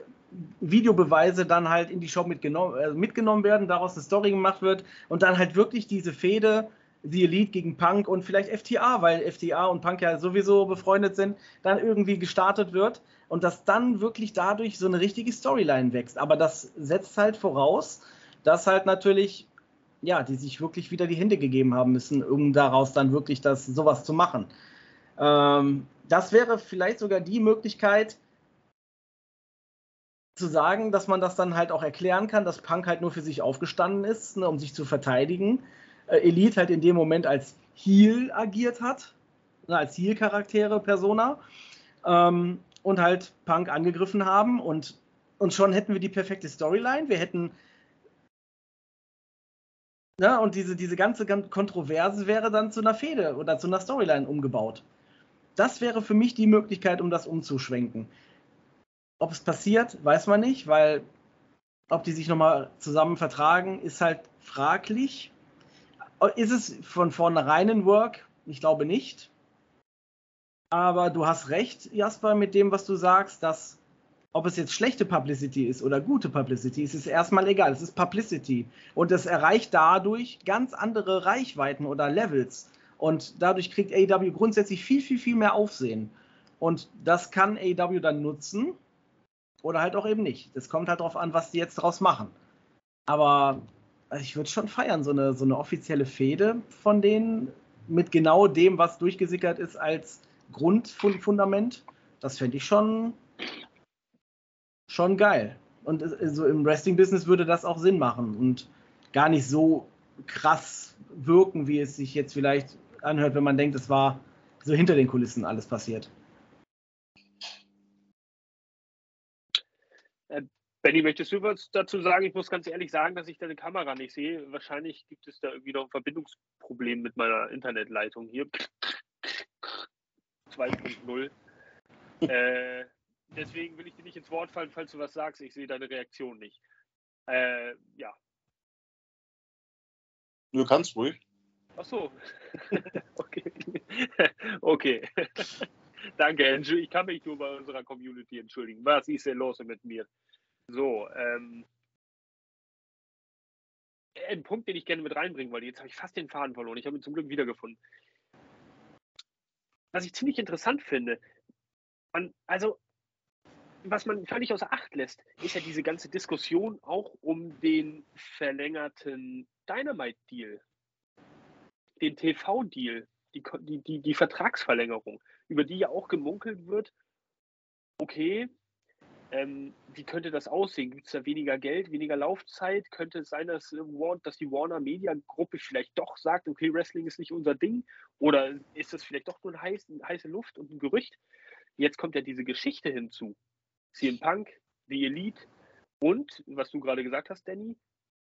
Videobeweise dann halt in die Show mitgenommen, äh, mitgenommen werden, daraus eine Story gemacht wird und dann halt wirklich diese Fehde, The Elite gegen Punk und vielleicht FTA, weil FTA und Punk ja sowieso befreundet sind, dann irgendwie gestartet wird und dass dann wirklich dadurch so eine richtige Storyline wächst. Aber das setzt halt voraus, dass halt natürlich ja, die sich wirklich wieder die Hände gegeben haben müssen, um daraus dann wirklich das sowas zu machen. Ähm, das wäre vielleicht sogar die Möglichkeit, zu sagen, dass man das dann halt auch erklären kann, dass Punk halt nur für sich aufgestanden ist, ne, um sich zu verteidigen. Äh, Elite halt in dem Moment als Heel agiert hat, ne, als Heel-Charaktere, Persona, ähm, und halt Punk angegriffen haben und, und schon hätten wir die perfekte Storyline. Wir hätten ne, und diese, diese ganze Kontroverse wäre dann zu einer Fehde oder zu einer Storyline umgebaut. Das wäre für mich die Möglichkeit, um das umzuschwenken. Ob es passiert, weiß man nicht, weil ob die sich nochmal zusammen vertragen, ist halt fraglich. Ist es von vornherein ein Work? Ich glaube nicht. Aber du hast recht, Jasper, mit dem, was du sagst, dass ob es jetzt schlechte Publicity ist oder gute Publicity, ist es erstmal egal. Es ist Publicity. Und es erreicht dadurch ganz andere Reichweiten oder Levels. Und dadurch kriegt AEW grundsätzlich viel, viel, viel mehr Aufsehen. Und das kann AEW dann nutzen oder halt auch eben nicht. Das kommt halt darauf an, was die jetzt draus machen. Aber ich würde schon feiern, so eine, so eine offizielle Fehde von denen mit genau dem, was durchgesickert ist als Grundfundament. Das fände ich schon schon geil. Und so also im Wrestling-Business würde das auch Sinn machen und gar nicht so krass wirken, wie es sich jetzt vielleicht anhört, wenn man denkt, es war so hinter den Kulissen alles passiert. Äh, Benny, möchtest du was dazu sagen? Ich muss ganz ehrlich sagen, dass ich deine Kamera nicht sehe. Wahrscheinlich gibt es da irgendwie noch ein Verbindungsproblem mit meiner Internetleitung hier. 2.0. äh, deswegen will ich dir nicht ins Wort fallen, falls du was sagst. Ich sehe deine Reaktion nicht. Äh, ja. Du kannst ruhig. Ach so. okay. okay. Danke. Ich kann mich nur bei unserer Community entschuldigen. Was ist denn los mit mir? So, ähm, ein Punkt, den ich gerne mit reinbringen wollte. Jetzt habe ich fast den Faden verloren. Ich habe ihn zum Glück wiedergefunden. Was ich ziemlich interessant finde, man, also was man völlig außer Acht lässt, ist ja diese ganze Diskussion auch um den verlängerten Dynamite-Deal, den TV-Deal, die, die, die, die Vertragsverlängerung, über die ja auch gemunkelt wird, okay, ähm, wie könnte das aussehen? Gibt es da weniger Geld, weniger Laufzeit? Könnte es sein, dass, dass die Warner Media Gruppe vielleicht doch sagt, okay, Wrestling ist nicht unser Ding? Oder ist das vielleicht doch nur eine heiße, heiße Luft und ein Gerücht? Jetzt kommt ja diese Geschichte hinzu. CM Punk, The Elite und, was du gerade gesagt hast, Danny,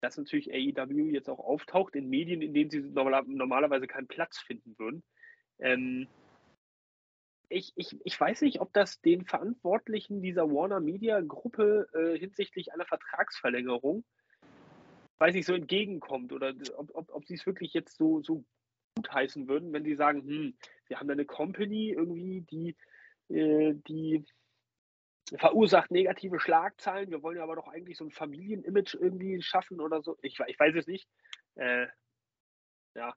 dass natürlich AEW jetzt auch auftaucht in Medien, in denen sie normalerweise keinen Platz finden würden. Ähm, ich, ich, ich weiß nicht, ob das den Verantwortlichen dieser Warner Media Gruppe äh, hinsichtlich einer Vertragsverlängerung, weiß ich, so entgegenkommt oder ob, ob, ob sie es wirklich jetzt so, so gut heißen würden, wenn sie sagen, hm, wir haben da eine Company irgendwie, die, äh, die verursacht negative Schlagzeilen. Wir wollen ja aber doch eigentlich so ein Familienimage irgendwie schaffen oder so. Ich, ich weiß es nicht. Äh, ja.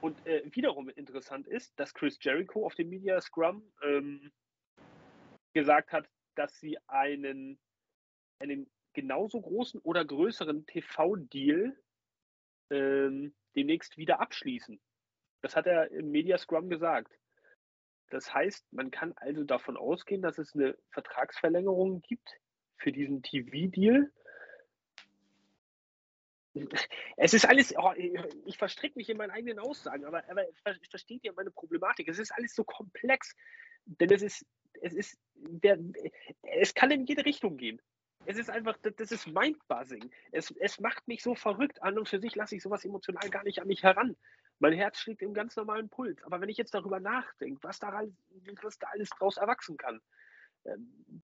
Und äh, wiederum interessant ist, dass Chris Jericho auf dem Media Scrum ähm, gesagt hat, dass sie einen, einen genauso großen oder größeren TV-Deal ähm, demnächst wieder abschließen. Das hat er im Media Scrum gesagt. Das heißt, man kann also davon ausgehen, dass es eine Vertragsverlängerung gibt für diesen TV-Deal. Es ist alles, oh, ich verstricke mich in meinen eigenen Aussagen, aber, aber versteht ihr meine Problematik? Es ist alles so komplex, denn es ist, es ist, der, es kann in jede Richtung gehen. Es ist einfach, das ist Mindbuzzing. Es, es macht mich so verrückt an und für sich lasse ich sowas emotional gar nicht an mich heran. Mein Herz schlägt im ganz normalen Puls. Aber wenn ich jetzt darüber nachdenke, was da, was da alles draus erwachsen kann, ähm,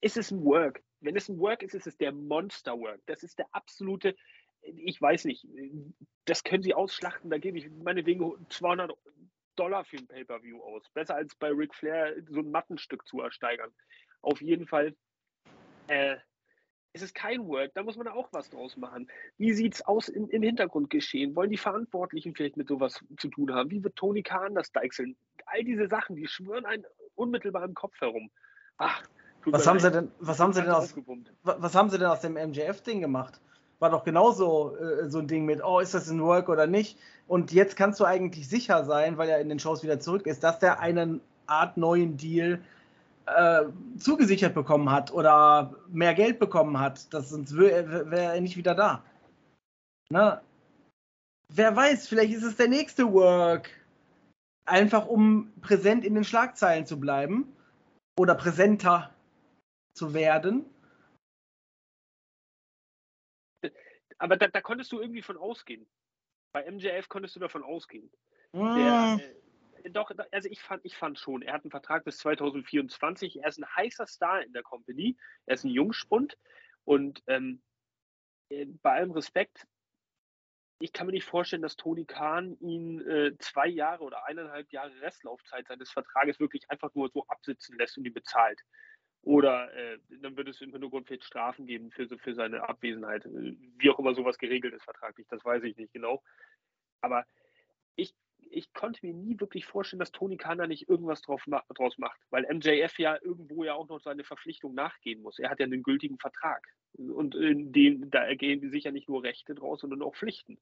ist es ein Work. Wenn es ein Work ist, ist es der Monster-Work. Das ist der absolute, ich weiß nicht, das können sie ausschlachten, da gebe ich meinetwegen 200 Dollar für ein Pay-Per-View aus. Besser als bei Ric Flair so ein Mattenstück zu ersteigern. Auf jeden Fall äh, es ist kein Work, da muss man auch was draus machen. Wie sieht es aus im, im, Hintergrund geschehen? Wollen die Verantwortlichen vielleicht mit sowas zu tun haben? Wie wird Tony Khan das deichseln? All diese Sachen, die schwören einen unmittelbar im Kopf herum. Ach, was haben, sie denn, was, haben sie denn aus, was haben sie denn aus dem MJF-Ding gemacht? war doch genauso äh, so ein Ding mit, oh, ist das ein Work oder nicht? Und jetzt kannst du eigentlich sicher sein, weil er in den Shows wieder zurück ist, dass der einen Art neuen Deal äh, zugesichert bekommen hat oder mehr Geld bekommen hat. Das, sonst wäre wär er nicht wieder da. Na, wer weiß, vielleicht ist es der nächste Work. Einfach um präsent in den Schlagzeilen zu bleiben oder präsenter zu werden. Aber da, da konntest du irgendwie von ausgehen. Bei MJF konntest du davon ausgehen. Mm. Der, äh, doch, also ich fand, ich fand schon, er hat einen Vertrag bis 2024. Er ist ein heißer Star in der Company. Er ist ein Jungspund. Und ähm, äh, bei allem Respekt, ich kann mir nicht vorstellen, dass Tony Khan ihn äh, zwei Jahre oder eineinhalb Jahre Restlaufzeit seines Vertrages wirklich einfach nur so absitzen lässt und ihn bezahlt. Oder äh, dann wird es im Hintergrund vielleicht Strafen geben für, für seine Abwesenheit. Wie auch immer sowas geregelt ist vertraglich, das weiß ich nicht genau. Aber ich, ich konnte mir nie wirklich vorstellen, dass Tony Khan da nicht irgendwas drauf, draus macht, weil MJF ja irgendwo ja auch noch seine Verpflichtung nachgehen muss. Er hat ja einen gültigen Vertrag. Und in dem, da ergehen sich ja nicht nur Rechte draus, sondern auch Pflichten.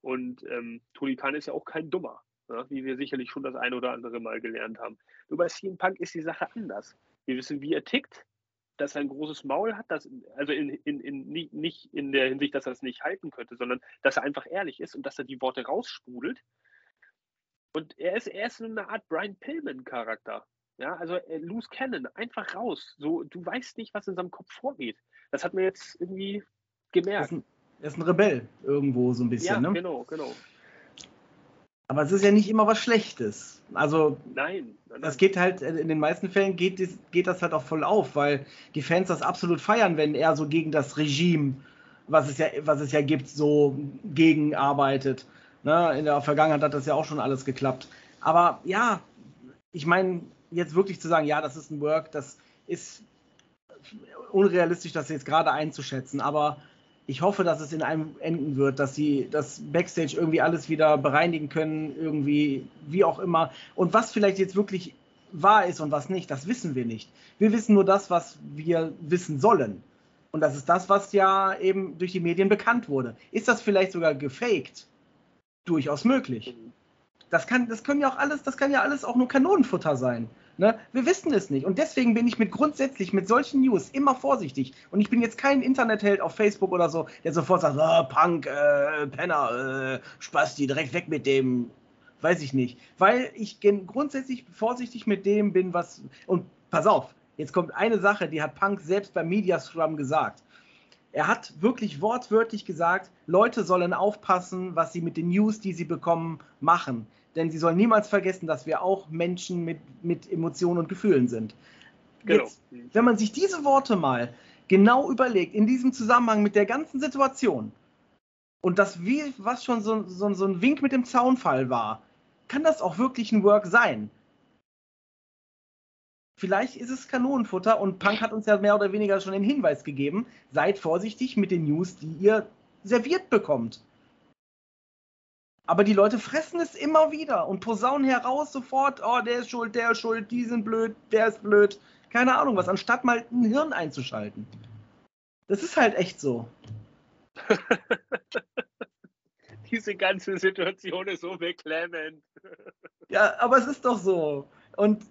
Und ähm, Tony Khan ist ja auch kein Dummer, ja, wie wir sicherlich schon das ein oder andere Mal gelernt haben. Nur bei CM Punk ist die Sache anders. Wir wissen, wie er tickt, dass er ein großes Maul hat, dass, also in, in, in, nicht in der Hinsicht, dass er es nicht halten könnte, sondern dass er einfach ehrlich ist und dass er die Worte raussprudelt. Und er ist, er ist eine Art Brian Pillman-Charakter. Ja, also äh, Loose Cannon, einfach raus. So, du weißt nicht, was in seinem Kopf vorgeht. Das hat man jetzt irgendwie gemerkt. Er ist ein, er ist ein Rebell irgendwo so ein bisschen. Ja, ne? genau, genau. Aber es ist ja nicht immer was Schlechtes. Also Nein, nein, das geht halt, äh, in den meisten Fällen geht, geht das halt auch voll auf, weil die Fans das absolut feiern, wenn er so gegen das Regime, was es ja, was es ja gibt, so gegenarbeitet. Ne? In der Vergangenheit hat das ja auch schon alles geklappt. Aber ja, ich meine, jetzt wirklich zu sagen, ja, das ist ein Work, das ist unrealistisch, das jetzt gerade einzuschätzen. Aber ich hoffe, dass es in einem enden wird, dass sie das Backstage irgendwie alles wieder bereinigen können, irgendwie, wie auch immer. Und was vielleicht jetzt wirklich wahr ist und was nicht, das wissen wir nicht. Wir wissen nur das, was wir wissen sollen. Und das ist das, was ja eben durch die Medien bekannt wurde. Ist das vielleicht sogar gefaked? Durchaus möglich. Das kann, das können ja auch alles, das kann ja alles auch nur Kanonenfutter sein. Ne? Wir wissen es nicht. Und deswegen bin ich mit grundsätzlich mit solchen News immer vorsichtig. Und ich bin jetzt kein Internetheld auf Facebook oder so, der sofort sagt, ah, Punk, äh, Penner, äh, Spasti, direkt weg mit dem. Weiß ich nicht. Weil ich grundsätzlich vorsichtig mit dem bin, was. Und pass auf, jetzt kommt eine Sache, die hat Punk selbst beim Media Scrum gesagt. Er hat wirklich wortwörtlich gesagt, Leute sollen aufpassen, was sie mit den News, die sie bekommen, machen. Denn sie sollen niemals vergessen, dass wir auch Menschen mit, mit Emotionen und Gefühlen sind. Genau. Jetzt, wenn man sich diese Worte mal genau überlegt, in diesem Zusammenhang mit der ganzen Situation, und das wie was schon so, so, so ein Wink mit dem Zaunfall war, kann das auch wirklich ein Work sein. Vielleicht ist es Kanonenfutter und Punk hat uns ja mehr oder weniger schon den Hinweis gegeben, seid vorsichtig mit den News, die ihr serviert bekommt. Aber die Leute fressen es immer wieder und posaunen heraus sofort, oh, der ist schuld, der ist schuld, die sind blöd, der ist blöd. Keine Ahnung was, anstatt mal ein Hirn einzuschalten. Das ist halt echt so. Diese ganze Situation ist so beklemmend. Ja, aber es ist doch so. Und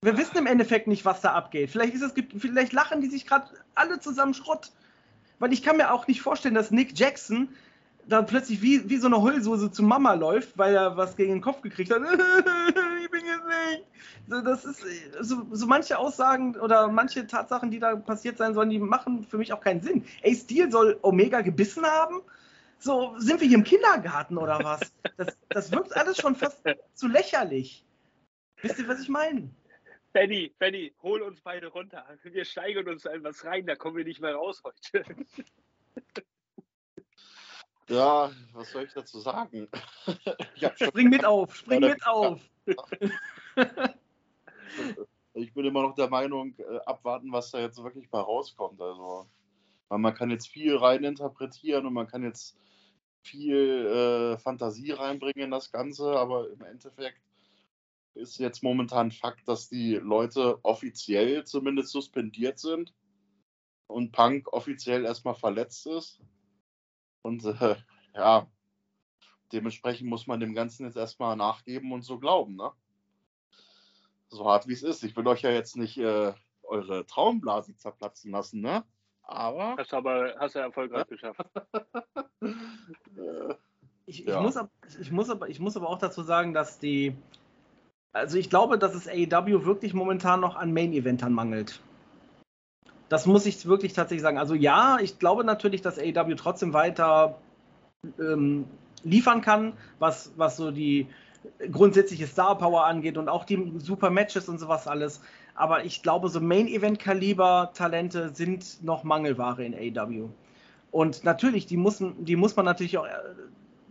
wir wissen im Endeffekt nicht, was da abgeht. Vielleicht, ist es, vielleicht lachen die sich gerade alle zusammen Schrott. Weil ich kann mir auch nicht vorstellen, dass Nick Jackson da plötzlich wie, wie so eine Heulsuse zu Mama läuft, weil er was gegen den Kopf gekriegt hat. ich bin. So, das ist so, so manche Aussagen oder manche Tatsachen, die da passiert sein sollen, die machen für mich auch keinen Sinn. Ey, Steel soll Omega gebissen haben? So, sind wir hier im Kindergarten oder was? Das, das wirkt alles schon fast zu lächerlich. Wisst ihr, was ich meine? Benny, Benny, hol uns beide runter. Wir steigern uns in was rein, da kommen wir nicht mehr raus heute. Ja, was soll ich dazu sagen? ich, Spring mit auf, spring mit auf. ich bin immer noch der Meinung, äh, abwarten, was da jetzt wirklich mal rauskommt. Also, weil man kann jetzt viel reininterpretieren und man kann jetzt viel äh, Fantasie reinbringen in das Ganze, aber im Endeffekt ist jetzt momentan Fakt, dass die Leute offiziell zumindest suspendiert sind und Punk offiziell erstmal verletzt ist. Und äh, ja, dementsprechend muss man dem Ganzen jetzt erstmal nachgeben und so glauben, ne? So hart wie es ist. Ich will euch ja jetzt nicht äh, eure Traumblase zerplatzen lassen, ne? Aber. Hast du aber hast du erfolgreich ja. geschafft. ich, ich, ja. muss aber, ich, muss aber, ich muss aber auch dazu sagen, dass die. Also ich glaube, dass es AEW wirklich momentan noch an Main-Eventern mangelt. Das muss ich wirklich tatsächlich sagen. Also ja, ich glaube natürlich, dass AEW trotzdem weiter ähm, liefern kann, was, was so die grundsätzliche Star Power angeht und auch die super Matches und sowas alles. Aber ich glaube, so Main-Event-Kaliber-Talente sind noch Mangelware in AEW. Und natürlich, die, müssen, die muss man natürlich auch, äh,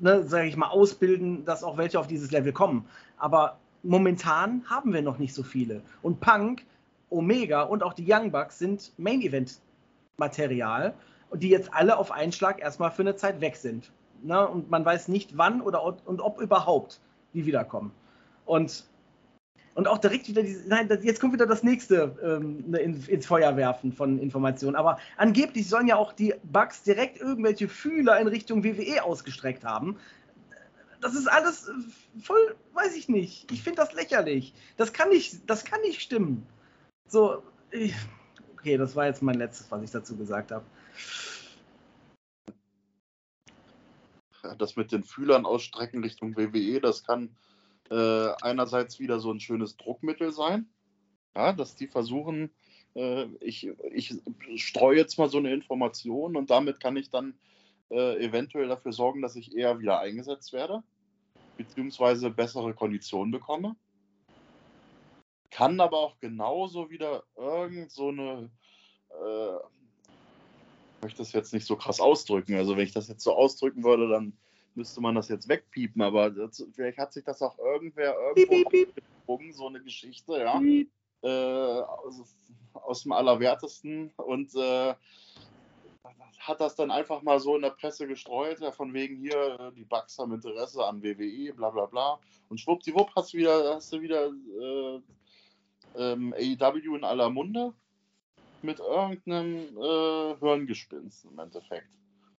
ne, sage ich mal, ausbilden, dass auch welche auf dieses Level kommen. Aber momentan haben wir noch nicht so viele. Und Punk, Omega und auch die Young Bucks sind Main-Event-Material und die jetzt alle auf einen Schlag erstmal für eine Zeit weg sind. Ne? Und man weiß nicht, wann oder und ob überhaupt die wiederkommen. Und und auch direkt wieder diese, nein, jetzt kommt wieder das nächste ähm, ne, in, ins Feuer werfen von Informationen. Aber angeblich sollen ja auch die Bugs direkt irgendwelche Fühler in Richtung WWE ausgestreckt haben. Das ist alles voll, weiß ich nicht. Ich finde das lächerlich. Das kann nicht, das kann nicht stimmen. So, okay, das war jetzt mein letztes, was ich dazu gesagt habe. Das mit den Fühlern ausstrecken Richtung WWE, das kann äh, einerseits wieder so ein schönes Druckmittel sein, ja, dass die versuchen, äh, ich, ich streue jetzt mal so eine Information und damit kann ich dann äh, eventuell dafür sorgen, dass ich eher wieder eingesetzt werde, beziehungsweise bessere Konditionen bekomme. Kann aber auch genauso wieder irgend so eine äh, möchte das jetzt nicht so krass ausdrücken. Also wenn ich das jetzt so ausdrücken würde, dann müsste man das jetzt wegpiepen, aber das, vielleicht hat sich das auch irgendwer irgendwo piep, piep. so eine Geschichte, ja. Äh, aus, aus, dem Allerwertesten und äh, hat das dann einfach mal so in der Presse gestreut, ja, von wegen hier, die Bugs haben Interesse an WWE, bla bla bla. Und schwuppdiwupp hast du wieder, hast du wieder äh, ähm, AEW in aller Munde mit irgendeinem äh, Hirngespinst im Endeffekt.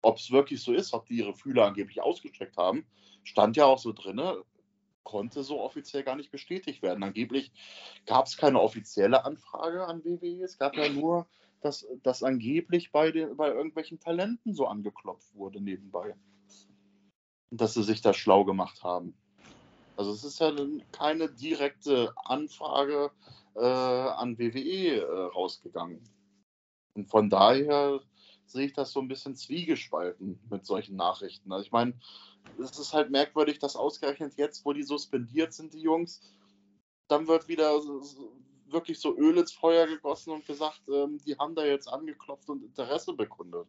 Ob es wirklich so ist, ob die ihre Fühler angeblich ausgestreckt haben, stand ja auch so drin, konnte so offiziell gar nicht bestätigt werden. Angeblich gab es keine offizielle Anfrage an WWE, es gab ja nur, dass, dass angeblich bei, den, bei irgendwelchen Talenten so angeklopft wurde nebenbei. Dass sie sich da schlau gemacht haben. Also es ist ja keine direkte Anfrage äh, an WWE äh, rausgegangen. Und von daher sehe ich das so ein bisschen zwiegespalten mit solchen Nachrichten. Also ich meine, es ist halt merkwürdig, dass ausgerechnet jetzt, wo die suspendiert sind, die Jungs, dann wird wieder wirklich so Öl ins Feuer gegossen und gesagt, ähm, die haben da jetzt angeklopft und Interesse bekundet.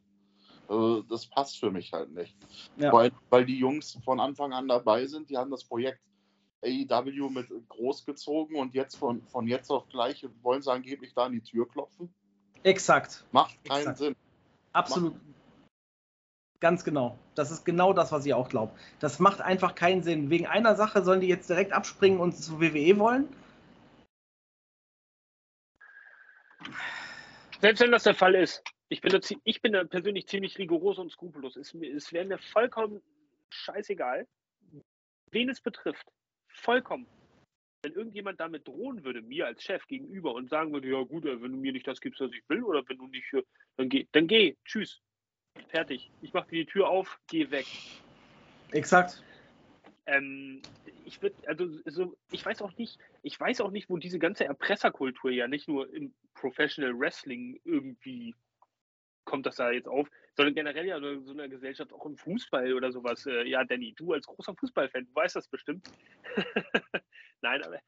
Also das passt für mich halt nicht. Ja. Weil, weil die Jungs von Anfang an dabei sind, die haben das Projekt AEW mit großgezogen und jetzt von, von jetzt auf gleich wollen sie angeblich da an die Tür klopfen. Exakt. Macht keinen Exakt. Sinn. Absolut. Macht. Ganz genau. Das ist genau das, was ich auch glaube. Das macht einfach keinen Sinn. Wegen einer Sache sollen die jetzt direkt abspringen und zu WWE wollen? Selbst wenn das der Fall ist, ich bin da, ich bin da persönlich ziemlich rigoros und skrupellos. Es, es wäre mir vollkommen scheißegal, wen es betrifft. Vollkommen wenn irgendjemand damit drohen würde, mir als Chef gegenüber und sagen würde, ja gut, wenn du mir nicht das gibst, was ich will, oder wenn du nicht, dann geh, dann geh, tschüss, fertig. Ich mache dir die Tür auf, geh weg. Exakt. Ähm, ich würde, also so, ich weiß auch nicht, ich weiß auch nicht, wo diese ganze Erpresserkultur ja nicht nur im Professional Wrestling irgendwie kommt das da jetzt auf, sondern generell ja so eine Gesellschaft auch im Fußball oder sowas. Äh, ja, Danny, du als großer Fußballfan, du weißt das bestimmt. Nein, aber,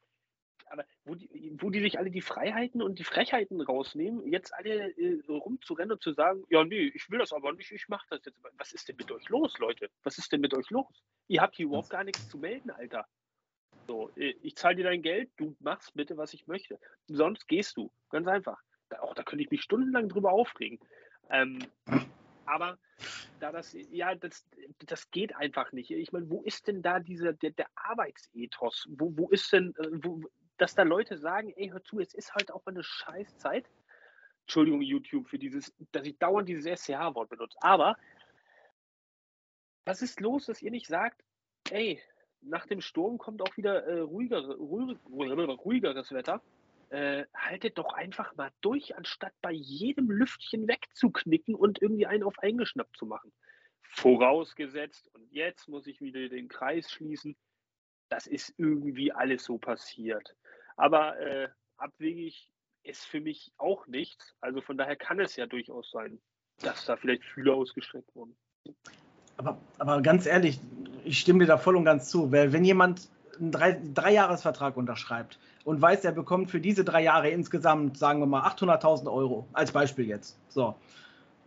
aber wo, die, wo die sich alle die Freiheiten und die Frechheiten rausnehmen, jetzt alle äh, rumzurennen und zu sagen, ja, nee, ich will das aber nicht, ich mache das jetzt. Was ist denn mit euch los, Leute? Was ist denn mit euch los? Ihr habt hier überhaupt gar nichts zu melden, Alter. So, äh, ich zahle dir dein Geld, du machst bitte, was ich möchte. Sonst gehst du. Ganz einfach. Auch da könnte ich mich stundenlang drüber aufregen. Ähm, aber da das, ja, das, das geht einfach nicht. Ich meine, wo ist denn da dieser, der, der Arbeitsethos? Wo, wo ist denn, äh, wo, dass da Leute sagen, ey, hör zu, es ist halt auch mal eine Scheißzeit. Entschuldigung, YouTube, für dieses, dass ich dauernd dieses SCH-Wort benutze. Aber was ist los, dass ihr nicht sagt, ey, nach dem Sturm kommt auch wieder äh, ruhigere, ruhig, ruhigeres Wetter. Äh, haltet doch einfach mal durch, anstatt bei jedem Lüftchen wegzuknicken und irgendwie einen auf eingeschnappt zu machen. Vorausgesetzt, und jetzt muss ich wieder den Kreis schließen, das ist irgendwie alles so passiert. Aber äh, abwegig ist für mich auch nichts. Also von daher kann es ja durchaus sein, dass da vielleicht Fühler ausgestreckt wurden. Aber, aber ganz ehrlich, ich stimme dir da voll und ganz zu, weil wenn jemand einen drei, Dreijahresvertrag unterschreibt und weiß, er bekommt für diese drei Jahre insgesamt, sagen wir mal, 800.000 Euro, als Beispiel jetzt. So.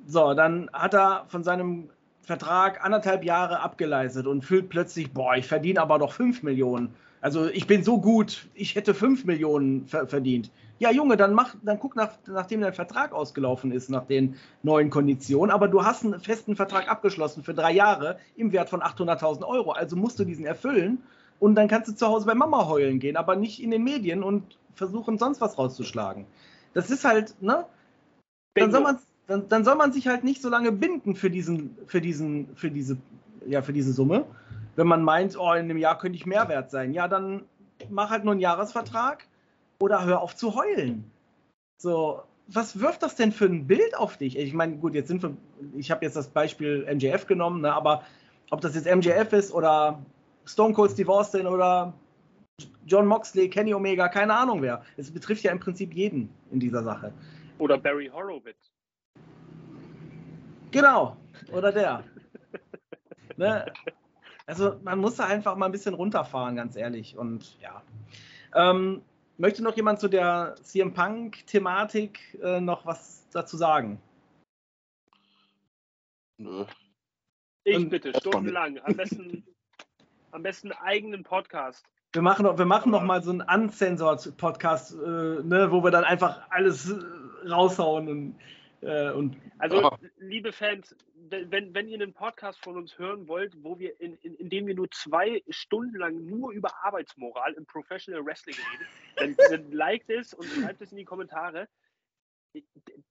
so, dann hat er von seinem Vertrag anderthalb Jahre abgeleistet und fühlt plötzlich, boah, ich verdiene aber doch 5 Millionen. Also ich bin so gut, ich hätte 5 Millionen verdient. Ja, Junge, dann mach, dann guck nach, nachdem dein Vertrag ausgelaufen ist, nach den neuen Konditionen. Aber du hast einen festen Vertrag abgeschlossen für drei Jahre im Wert von 800.000 Euro. Also musst du diesen erfüllen und dann kannst du zu Hause bei Mama heulen gehen, aber nicht in den Medien und versuchen sonst was rauszuschlagen. Das ist halt, ne? Dann soll man, dann, dann soll man sich halt nicht so lange binden für diesen, für diesen, für diese, ja, für diese Summe. Wenn man meint, oh, in einem Jahr könnte ich mehr wert sein, ja, dann mach halt nur einen Jahresvertrag oder hör auf zu heulen. So, was wirft das denn für ein Bild auf dich? Ich meine, gut, jetzt sind wir, ich habe jetzt das Beispiel MJF genommen, ne, aber ob das jetzt MJF ist oder Stone Cold Steve Austin oder John Moxley, Kenny Omega, keine Ahnung wer. Es betrifft ja im Prinzip jeden in dieser Sache. Oder Barry Horowitz. Genau, oder der. ne? Also man muss da einfach mal ein bisschen runterfahren, ganz ehrlich. Und ja. Ähm, Möchte noch jemand zu der CM Punk-Thematik äh, noch was dazu sagen? Nö. Ich Und bitte, stundenlang. Am besten, am besten eigenen Podcast. Wir machen, wir machen noch mal so einen uncensored Podcast, äh, ne, wo wir dann einfach alles äh, raushauen und äh, und, also, Aha. liebe Fans, wenn, wenn ihr einen Podcast von uns hören wollt, wo wir in, in, in dem wir nur zwei Stunden lang nur über Arbeitsmoral im Professional Wrestling reden, dann, dann liked es und schreibt es in die Kommentare.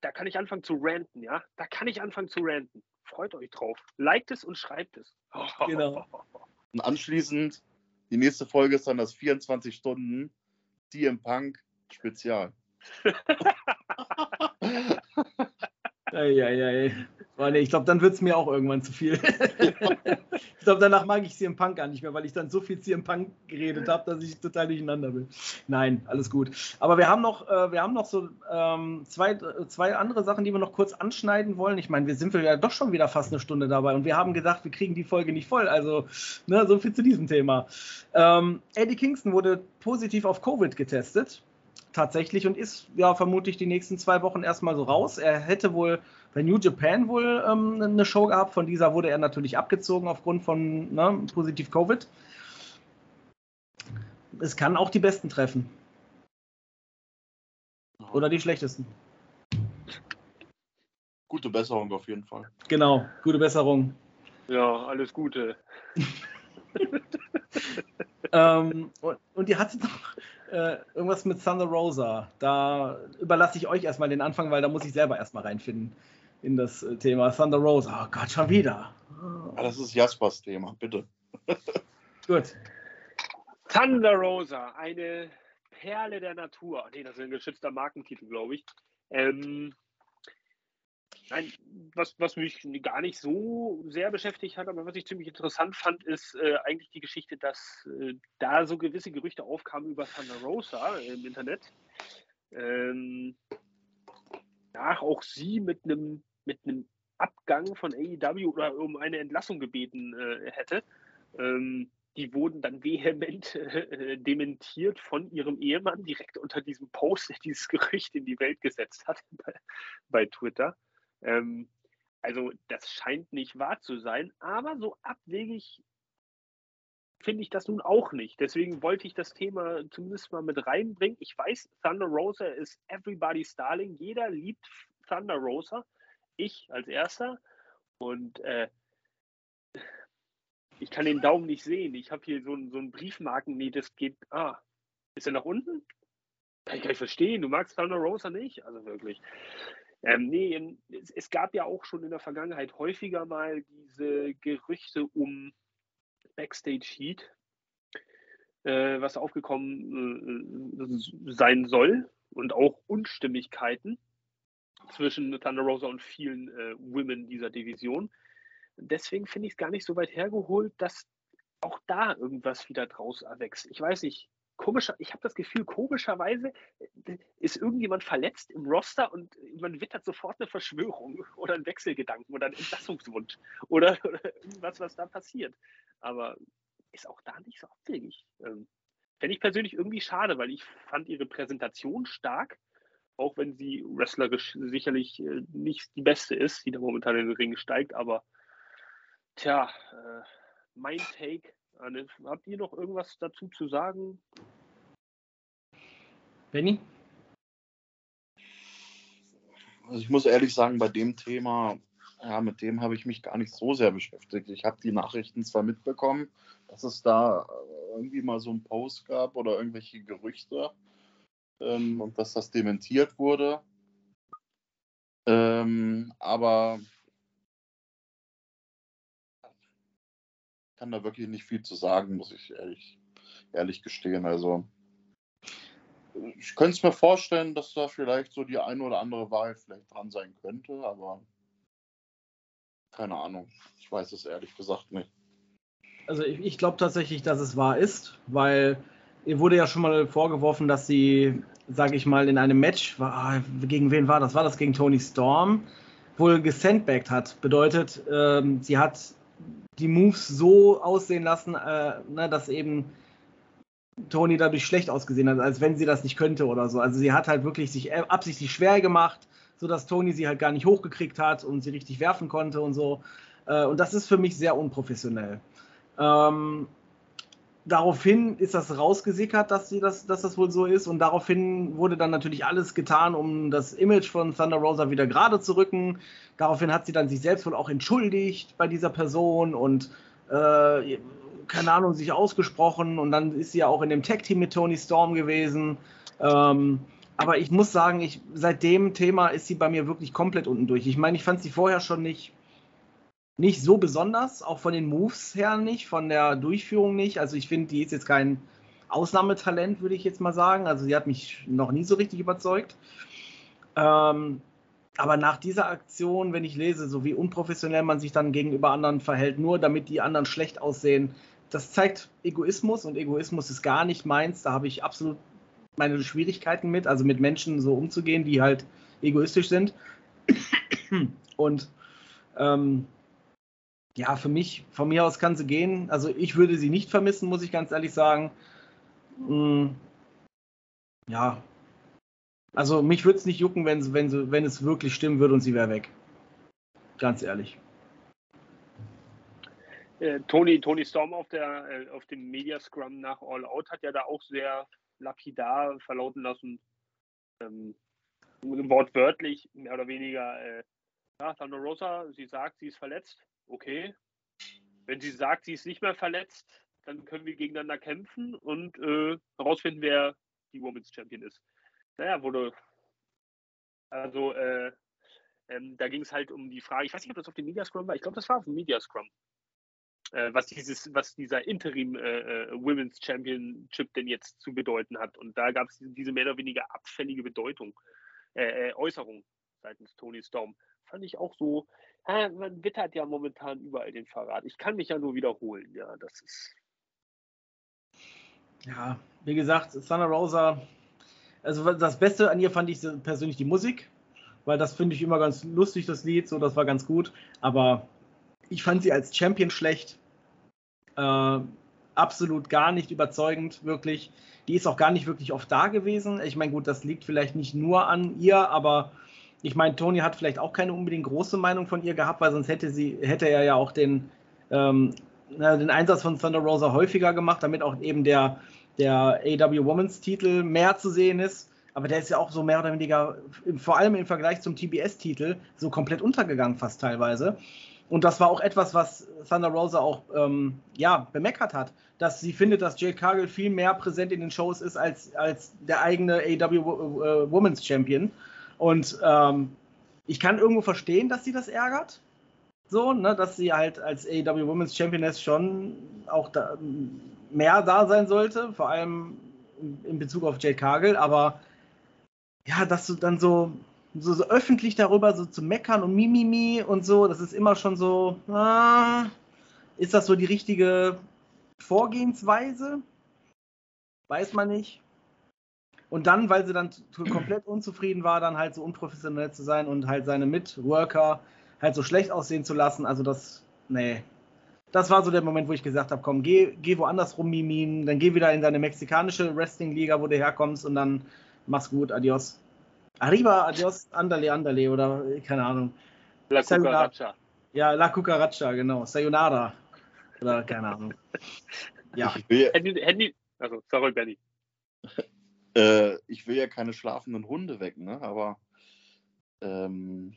Da kann ich anfangen zu ranten, ja? Da kann ich anfangen zu ranten. Freut euch drauf. Liked es und schreibt es. Genau. Und anschließend, die nächste Folge ist dann das 24 Stunden CM Punk Spezial. Eieiei. Ich glaube, dann wird es mir auch irgendwann zu viel. ich glaube, danach mag ich CM Punk gar nicht mehr, weil ich dann so viel CM Punk geredet habe, dass ich total durcheinander bin. Nein, alles gut. Aber wir haben noch, äh, wir haben noch so ähm, zwei, zwei andere Sachen, die wir noch kurz anschneiden wollen. Ich meine, wir sind ja doch schon wieder fast eine Stunde dabei und wir haben gedacht, wir kriegen die Folge nicht voll. Also, ne, so viel zu diesem Thema. Ähm, Eddie Kingston wurde positiv auf Covid getestet tatsächlich und ist ja vermutlich die nächsten zwei Wochen erstmal so raus. Er hätte wohl bei New Japan wohl ähm, eine Show gehabt. Von dieser wurde er natürlich abgezogen aufgrund von ne, positiv Covid. Es kann auch die Besten treffen. Oder die Schlechtesten. Gute Besserung auf jeden Fall. Genau, gute Besserung. Ja, alles Gute. ähm, und, und die hatte noch äh, irgendwas mit Thunder Rosa. Da überlasse ich euch erstmal den Anfang, weil da muss ich selber erstmal reinfinden in das äh, Thema. Thunder Rosa. Oh Gott, schon wieder. Oh. das ist Jaspers Thema, bitte. Gut. Thunder Rosa, eine Perle der Natur. Nee, das ist ein geschützter Markentitel, glaube ich. Ähm, Nein, was, was mich gar nicht so sehr beschäftigt hat, aber was ich ziemlich interessant fand, ist äh, eigentlich die Geschichte, dass äh, da so gewisse Gerüchte aufkamen über Thunder Rosa im Internet. Ähm, ja, auch sie mit einem mit Abgang von AEW oder um eine Entlassung gebeten äh, hätte. Ähm, die wurden dann vehement äh, dementiert von ihrem Ehemann direkt unter diesem Post, der dieses Gerücht in die Welt gesetzt hat bei, bei Twitter. Ähm, also das scheint nicht wahr zu sein, aber so abwegig finde ich das nun auch nicht. Deswegen wollte ich das Thema zumindest mal mit reinbringen. Ich weiß, Thunder Rosa ist everybody's darling. Jeder liebt Thunder Rosa. Ich als erster. Und äh, ich kann den Daumen nicht sehen. Ich habe hier so so Briefmarken. Nee, das geht. Ah, ist er nach unten? Kann ich gar nicht verstehen. Du magst Thunder Rosa nicht? Also wirklich. Ähm, nee, es, es, gab ja auch schon in der Vergangenheit häufiger mal diese Gerüchte um Backstage Heat, äh, was aufgekommen äh, sein soll und auch Unstimmigkeiten zwischen Thunder Rosa und vielen äh, Women dieser Division. Deswegen finde ich es gar nicht so weit hergeholt, dass auch da irgendwas wieder draus erwächst. Ich weiß nicht, komischer, ich habe das Gefühl, komischerweise äh, ist irgendjemand verletzt im Roster und man wittert sofort eine Verschwörung oder einen Wechselgedanken oder einen Entlassungswunsch oder, oder irgendwas, was da passiert. Aber ist auch da nicht so abwegig. Ähm, Fände ich persönlich irgendwie schade, weil ich fand ihre Präsentation stark, auch wenn sie wrestlerisch sicherlich äh, nicht die beste ist, die da momentan in den Ring steigt, aber tja, äh, mein Take. Habt ihr noch irgendwas dazu zu sagen? Benny? Also ich muss ehrlich sagen, bei dem Thema, ja, mit dem habe ich mich gar nicht so sehr beschäftigt. Ich habe die Nachrichten zwar mitbekommen, dass es da irgendwie mal so ein Post gab oder irgendwelche Gerüchte ähm, und dass das dementiert wurde. Ähm, aber kann da wirklich nicht viel zu sagen, muss ich ehrlich, ehrlich gestehen. Also ich könnte es mir vorstellen, dass da vielleicht so die eine oder andere Wahrheit vielleicht dran sein könnte, aber keine Ahnung. Ich weiß es ehrlich gesagt nicht. Also ich, ich glaube tatsächlich, dass es wahr ist, weil ihr wurde ja schon mal vorgeworfen, dass sie, sage ich mal, in einem Match, war, gegen wen war das? War das gegen Tony Storm? Wohl gesandbagged hat. Bedeutet, ähm, sie hat die Moves so aussehen lassen, äh, ne, dass eben Tony dadurch schlecht ausgesehen hat, als wenn sie das nicht könnte oder so. Also sie hat halt wirklich sich absichtlich schwer gemacht, sodass Tony sie halt gar nicht hochgekriegt hat und sie richtig werfen konnte und so. Äh, und das ist für mich sehr unprofessionell. Ähm, daraufhin ist das rausgesickert, dass, sie das, dass das wohl so ist. Und daraufhin wurde dann natürlich alles getan, um das Image von Thunder Rosa wieder gerade zu rücken. Daraufhin hat sie dann sich selbst wohl auch entschuldigt bei dieser Person und äh, keine Ahnung, sich ausgesprochen. Und dann ist sie ja auch in dem Tag-Team mit Tony Storm gewesen. Ähm, aber ich muss sagen, ich, seit dem Thema ist sie bei mir wirklich komplett unten durch. Ich meine, ich fand sie vorher schon nicht nicht so besonders, auch von den Moves her nicht, von der Durchführung nicht. Also ich finde, die ist jetzt kein Ausnahmetalent, würde ich jetzt mal sagen. Also sie hat mich noch nie so richtig überzeugt. Ähm, aber nach dieser Aktion, wenn ich lese, so wie unprofessionell man sich dann gegenüber anderen verhält, nur damit die anderen schlecht aussehen, das zeigt Egoismus und Egoismus ist gar nicht meins. Da habe ich absolut meine Schwierigkeiten mit, also mit Menschen so umzugehen, die halt egoistisch sind. Und ähm, ja, für mich, von mir aus kann sie gehen. Also ich würde sie nicht vermissen, muss ich ganz ehrlich sagen. Hm, ja. Also mich würde es nicht jucken, wenn, wenn, wenn es wirklich stimmen würde und sie wäre weg. Ganz ehrlich. Äh, Tony, Tony Storm auf, der, äh, auf dem Media Scrum nach All Out hat ja da auch sehr lapidar verlauten lassen, ähm, wortwörtlich, mehr oder weniger, äh, ja, Thunder Rosa, sie sagt, sie ist verletzt okay, wenn sie sagt, sie ist nicht mehr verletzt, dann können wir gegeneinander kämpfen und äh, herausfinden, wer die Women's Champion ist. Naja, wurde. Also, äh, ähm, da ging es halt um die Frage, ich weiß nicht, ob das auf dem Media Scrum war, ich glaube, das war auf dem Media Scrum. Äh, was, dieses, was dieser Interim äh, äh Women's Championship denn jetzt zu bedeuten hat. Und da gab es diese mehr oder weniger abfällige Bedeutung, äh, äh, Äußerung seitens Tony Storm. Fand ich auch so, man wittert ja momentan überall den Verrat. Ich kann mich ja nur wiederholen, ja, das ist. Ja, wie gesagt, Thunder Rosa, also das Beste an ihr fand ich persönlich die Musik, weil das finde ich immer ganz lustig, das Lied, so, das war ganz gut, aber ich fand sie als Champion schlecht. Äh, absolut gar nicht überzeugend, wirklich. Die ist auch gar nicht wirklich oft da gewesen. Ich meine, gut, das liegt vielleicht nicht nur an ihr, aber ich meine, Tony hat vielleicht auch keine unbedingt große Meinung von ihr gehabt, weil sonst hätte sie, hätte er ja auch den, ähm, den Einsatz von Thunder Rosa häufiger gemacht, damit auch eben der, der AW Women's Titel mehr zu sehen ist. Aber der ist ja auch so mehr oder weniger, vor allem im Vergleich zum TBS-Titel, so komplett untergegangen, fast teilweise. Und das war auch etwas, was Thunder Rosa auch ähm, ja, bemeckert hat, dass sie findet, dass Jade Cargill viel mehr präsent in den Shows ist als, als der eigene AW äh, Women's Champion. Und ähm, ich kann irgendwo verstehen, dass sie das ärgert. So, ne, dass sie halt als AEW Women's Championess schon auch da, mehr da sein sollte, vor allem in Bezug auf Jade Cargill, aber ja, dass du dann so, so, so, öffentlich darüber so zu meckern und Mimimi und so, das ist immer schon so, ah, ist das so die richtige Vorgehensweise? Weiß man nicht. Und dann, weil sie dann komplett unzufrieden war, dann halt so unprofessionell zu sein und halt seine Mitworker halt so schlecht aussehen zu lassen, also das, nee. Das war so der Moment, wo ich gesagt habe, komm, geh, geh woanders rum, Mimin, dann geh wieder in deine mexikanische Wrestling-Liga, wo du herkommst und dann mach's gut, adios. Arriba, adios, andale, andale oder keine Ahnung. La Cucaracha. Ja, La Cucaracha, genau. Sayonara. Oder keine Ahnung. Ja. Handy, Handy, also, sorry, Benny. Äh, ich will ja keine schlafenden Hunde wecken, ne? aber ähm,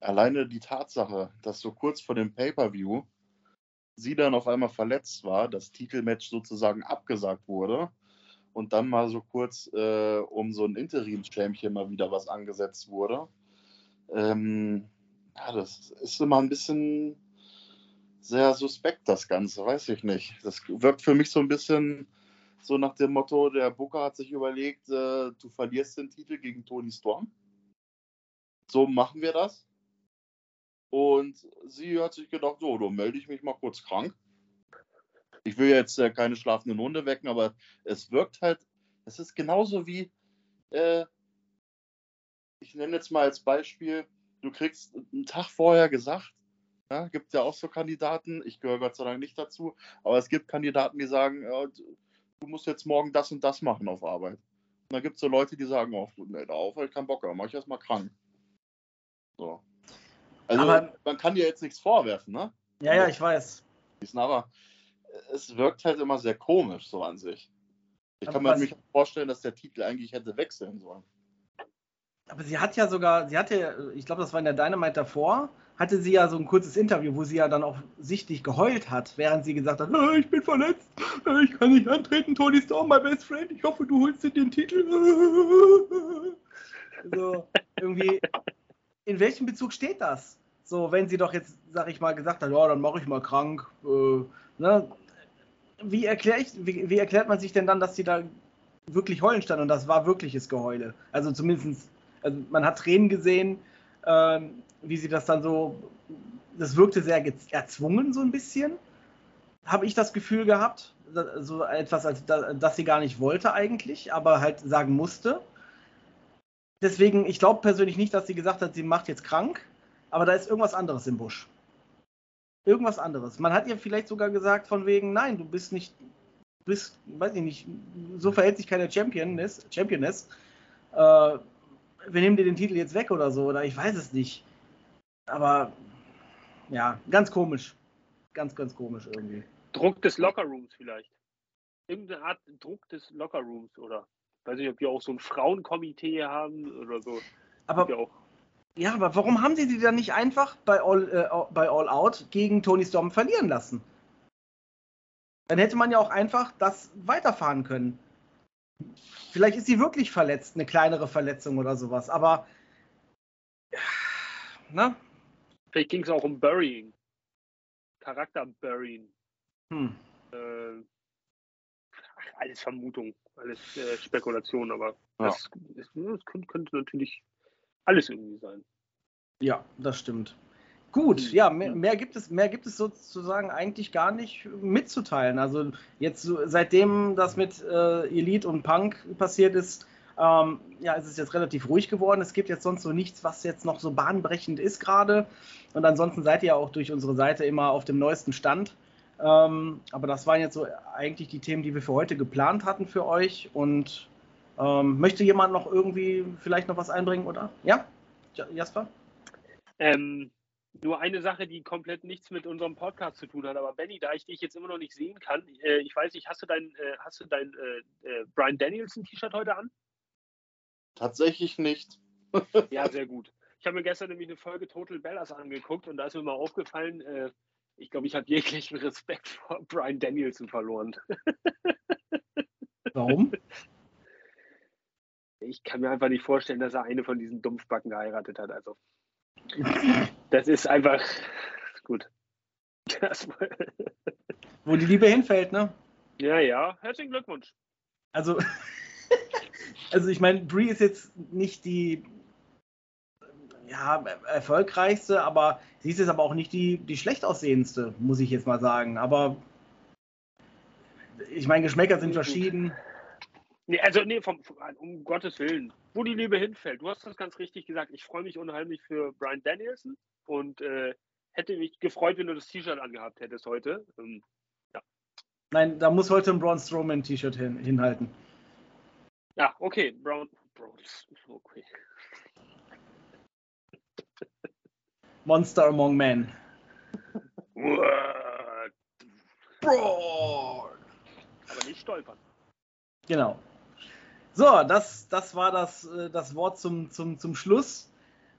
alleine die Tatsache, dass so kurz vor dem Pay-Per-View sie dann auf einmal verletzt war, das Titelmatch sozusagen abgesagt wurde und dann mal so kurz äh, um so ein Interims-Champion mal wieder was angesetzt wurde. Ähm, ja, das ist immer ein bisschen sehr suspekt, das Ganze, weiß ich nicht. Das wirkt für mich so ein bisschen so nach dem Motto, der Booker hat sich überlegt, äh, du verlierst den Titel gegen Tony Storm. So machen wir das. Und sie hat sich gedacht, so, dann melde ich mich mal kurz krank. Ich will jetzt äh, keine schlafenden Hunde wecken, aber es wirkt halt, es ist genauso wie, äh, ich nenne jetzt mal als Beispiel, du kriegst einen Tag vorher gesagt, ja, gibt ja auch so Kandidaten, ich gehöre Gott sei Dank nicht dazu, aber es gibt Kandidaten, die sagen, ja, du musst jetzt morgen das und das machen auf Arbeit. Und dann gibt es so Leute, die sagen, oh, nee, darauf habe ich keinen Bock, dann mache ich erstmal krank. So. Also aber, man kann dir jetzt nichts vorwerfen, ne? Ja, ja, ich weiß. Aber es wirkt halt immer sehr komisch so an sich. Ich aber kann mir mich vorstellen, dass der Titel eigentlich hätte wechseln sollen. Aber sie hat ja sogar, sie hatte, ich glaube, das war in der Dynamite davor, hatte sie ja so ein kurzes Interview, wo sie ja dann auch sichtlich geheult hat, während sie gesagt hat, ich bin verletzt, ich kann nicht antreten, Tony Storm, my best friend, ich hoffe, du holst dir den Titel. So, irgendwie, in welchem Bezug steht das? So, wenn sie doch jetzt, sag ich mal, gesagt hat, ja, dann mache ich mal krank, äh, ne? Wie, erklär ich, wie, wie erklärt man sich denn dann, dass sie da wirklich heulen stand und das war wirkliches Geheule? Also zumindest also man hat Tränen gesehen, äh, wie sie das dann so, das wirkte sehr erzwungen so ein bisschen, habe ich das Gefühl gehabt, so etwas, als das sie gar nicht wollte eigentlich, aber halt sagen musste. Deswegen, ich glaube persönlich nicht, dass sie gesagt hat, sie macht jetzt krank, aber da ist irgendwas anderes im Busch. Irgendwas anderes. Man hat ihr vielleicht sogar gesagt, von wegen, nein, du bist nicht, bist, weiß ich nicht, so verhält sich keine Championess, Championess. Äh, wir nehmen dir den Titel jetzt weg oder so, oder ich weiß es nicht. Aber ja, ganz komisch. Ganz, ganz komisch irgendwie. Druck des Lockerrooms vielleicht. Irgendeine Art Druck des Lockerrooms oder weiß nicht, ob die auch so ein Frauenkomitee haben oder so. Aber ja, ja, aber warum haben sie die dann nicht einfach bei All, äh, bei All Out gegen Tony Storm verlieren lassen? Dann hätte man ja auch einfach das weiterfahren können. Vielleicht ist sie wirklich verletzt, eine kleinere Verletzung oder sowas, aber. Ne? Vielleicht ging es auch um Burying. Charakter Burying. Hm. Äh, alles Vermutung, alles äh, Spekulation, aber ja. das, das, das könnte, könnte natürlich alles irgendwie sein. Ja, das stimmt. Gut, hm. ja, mehr, mehr, gibt es, mehr gibt es sozusagen eigentlich gar nicht mitzuteilen. Also jetzt seitdem das mit äh, Elite und Punk passiert ist, ähm, ja, ist es jetzt relativ ruhig geworden. Es gibt jetzt sonst so nichts, was jetzt noch so bahnbrechend ist gerade. Und ansonsten seid ihr ja auch durch unsere Seite immer auf dem neuesten Stand. Ähm, aber das waren jetzt so eigentlich die Themen, die wir für heute geplant hatten für euch. Und ähm, möchte jemand noch irgendwie vielleicht noch was einbringen, oder? Ja, Jasper? Ähm, nur eine Sache, die komplett nichts mit unserem Podcast zu tun hat. Aber Benny, da ich dich jetzt immer noch nicht sehen kann, äh, ich weiß nicht, hast du dein, äh, hast du dein äh, äh Brian Danielson T-Shirt heute an? Tatsächlich nicht. ja, sehr gut. Ich habe mir gestern nämlich eine Folge Total Bellas angeguckt und da ist mir mal aufgefallen, äh, ich glaube, ich habe jeglichen Respekt vor Brian Danielson verloren. Warum? Ich kann mir einfach nicht vorstellen, dass er eine von diesen Dumpfbacken geheiratet hat. Also Das ist einfach gut. Wo die Liebe hinfällt, ne? ja, ja. Herzlichen Glückwunsch. Also, also ich meine, Brie ist jetzt nicht die ja, erfolgreichste, aber sie ist jetzt aber auch nicht die, die schlecht aussehendste, muss ich jetzt mal sagen. Aber ich meine, Geschmäcker sind verschieden. Nee, also, nee, vom, vom, um Gottes Willen. Wo die Liebe hinfällt. Du hast das ganz richtig gesagt. Ich freue mich unheimlich für Brian Danielson und äh, hätte mich gefreut, wenn du das T-Shirt angehabt hättest heute. Ähm, Nein, da muss heute ein Braun Strowman T-Shirt hin, hinhalten. ja, okay. Brown. Brown. Okay. Monster Among Men. Braun! Aber nicht stolpern. Genau. So, das, das war das, äh, das Wort zum, zum, zum Schluss.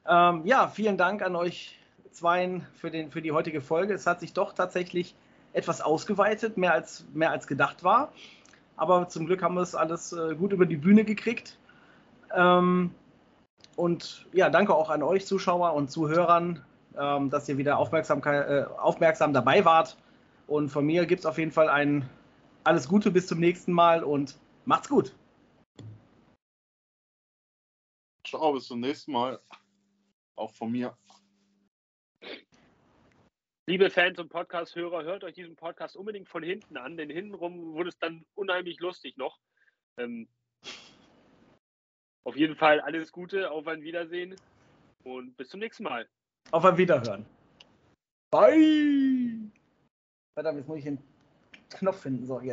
Ähm, ja, vielen Dank an euch Zweien für, den, für die heutige Folge. Es hat sich doch tatsächlich etwas ausgeweitet, mehr als, mehr als gedacht war. Aber zum Glück haben wir es alles äh, gut über die Bühne gekriegt. Ähm, und ja, danke auch an euch Zuschauer und Zuhörern, ähm, dass ihr wieder aufmerksam, äh, aufmerksam dabei wart. Und von mir gibt es auf jeden Fall ein alles Gute bis zum nächsten Mal und macht's gut. Ciao, bis zum nächsten Mal. Auch von mir. Liebe Fans und Podcast-Hörer, hört euch diesen Podcast unbedingt von hinten an, denn hintenrum wurde es dann unheimlich lustig noch. Ähm, auf jeden Fall alles Gute, auf ein Wiedersehen und bis zum nächsten Mal. Auf ein Wiederhören. Bye! Verdammt, jetzt muss ich den Knopf finden. So, jetzt.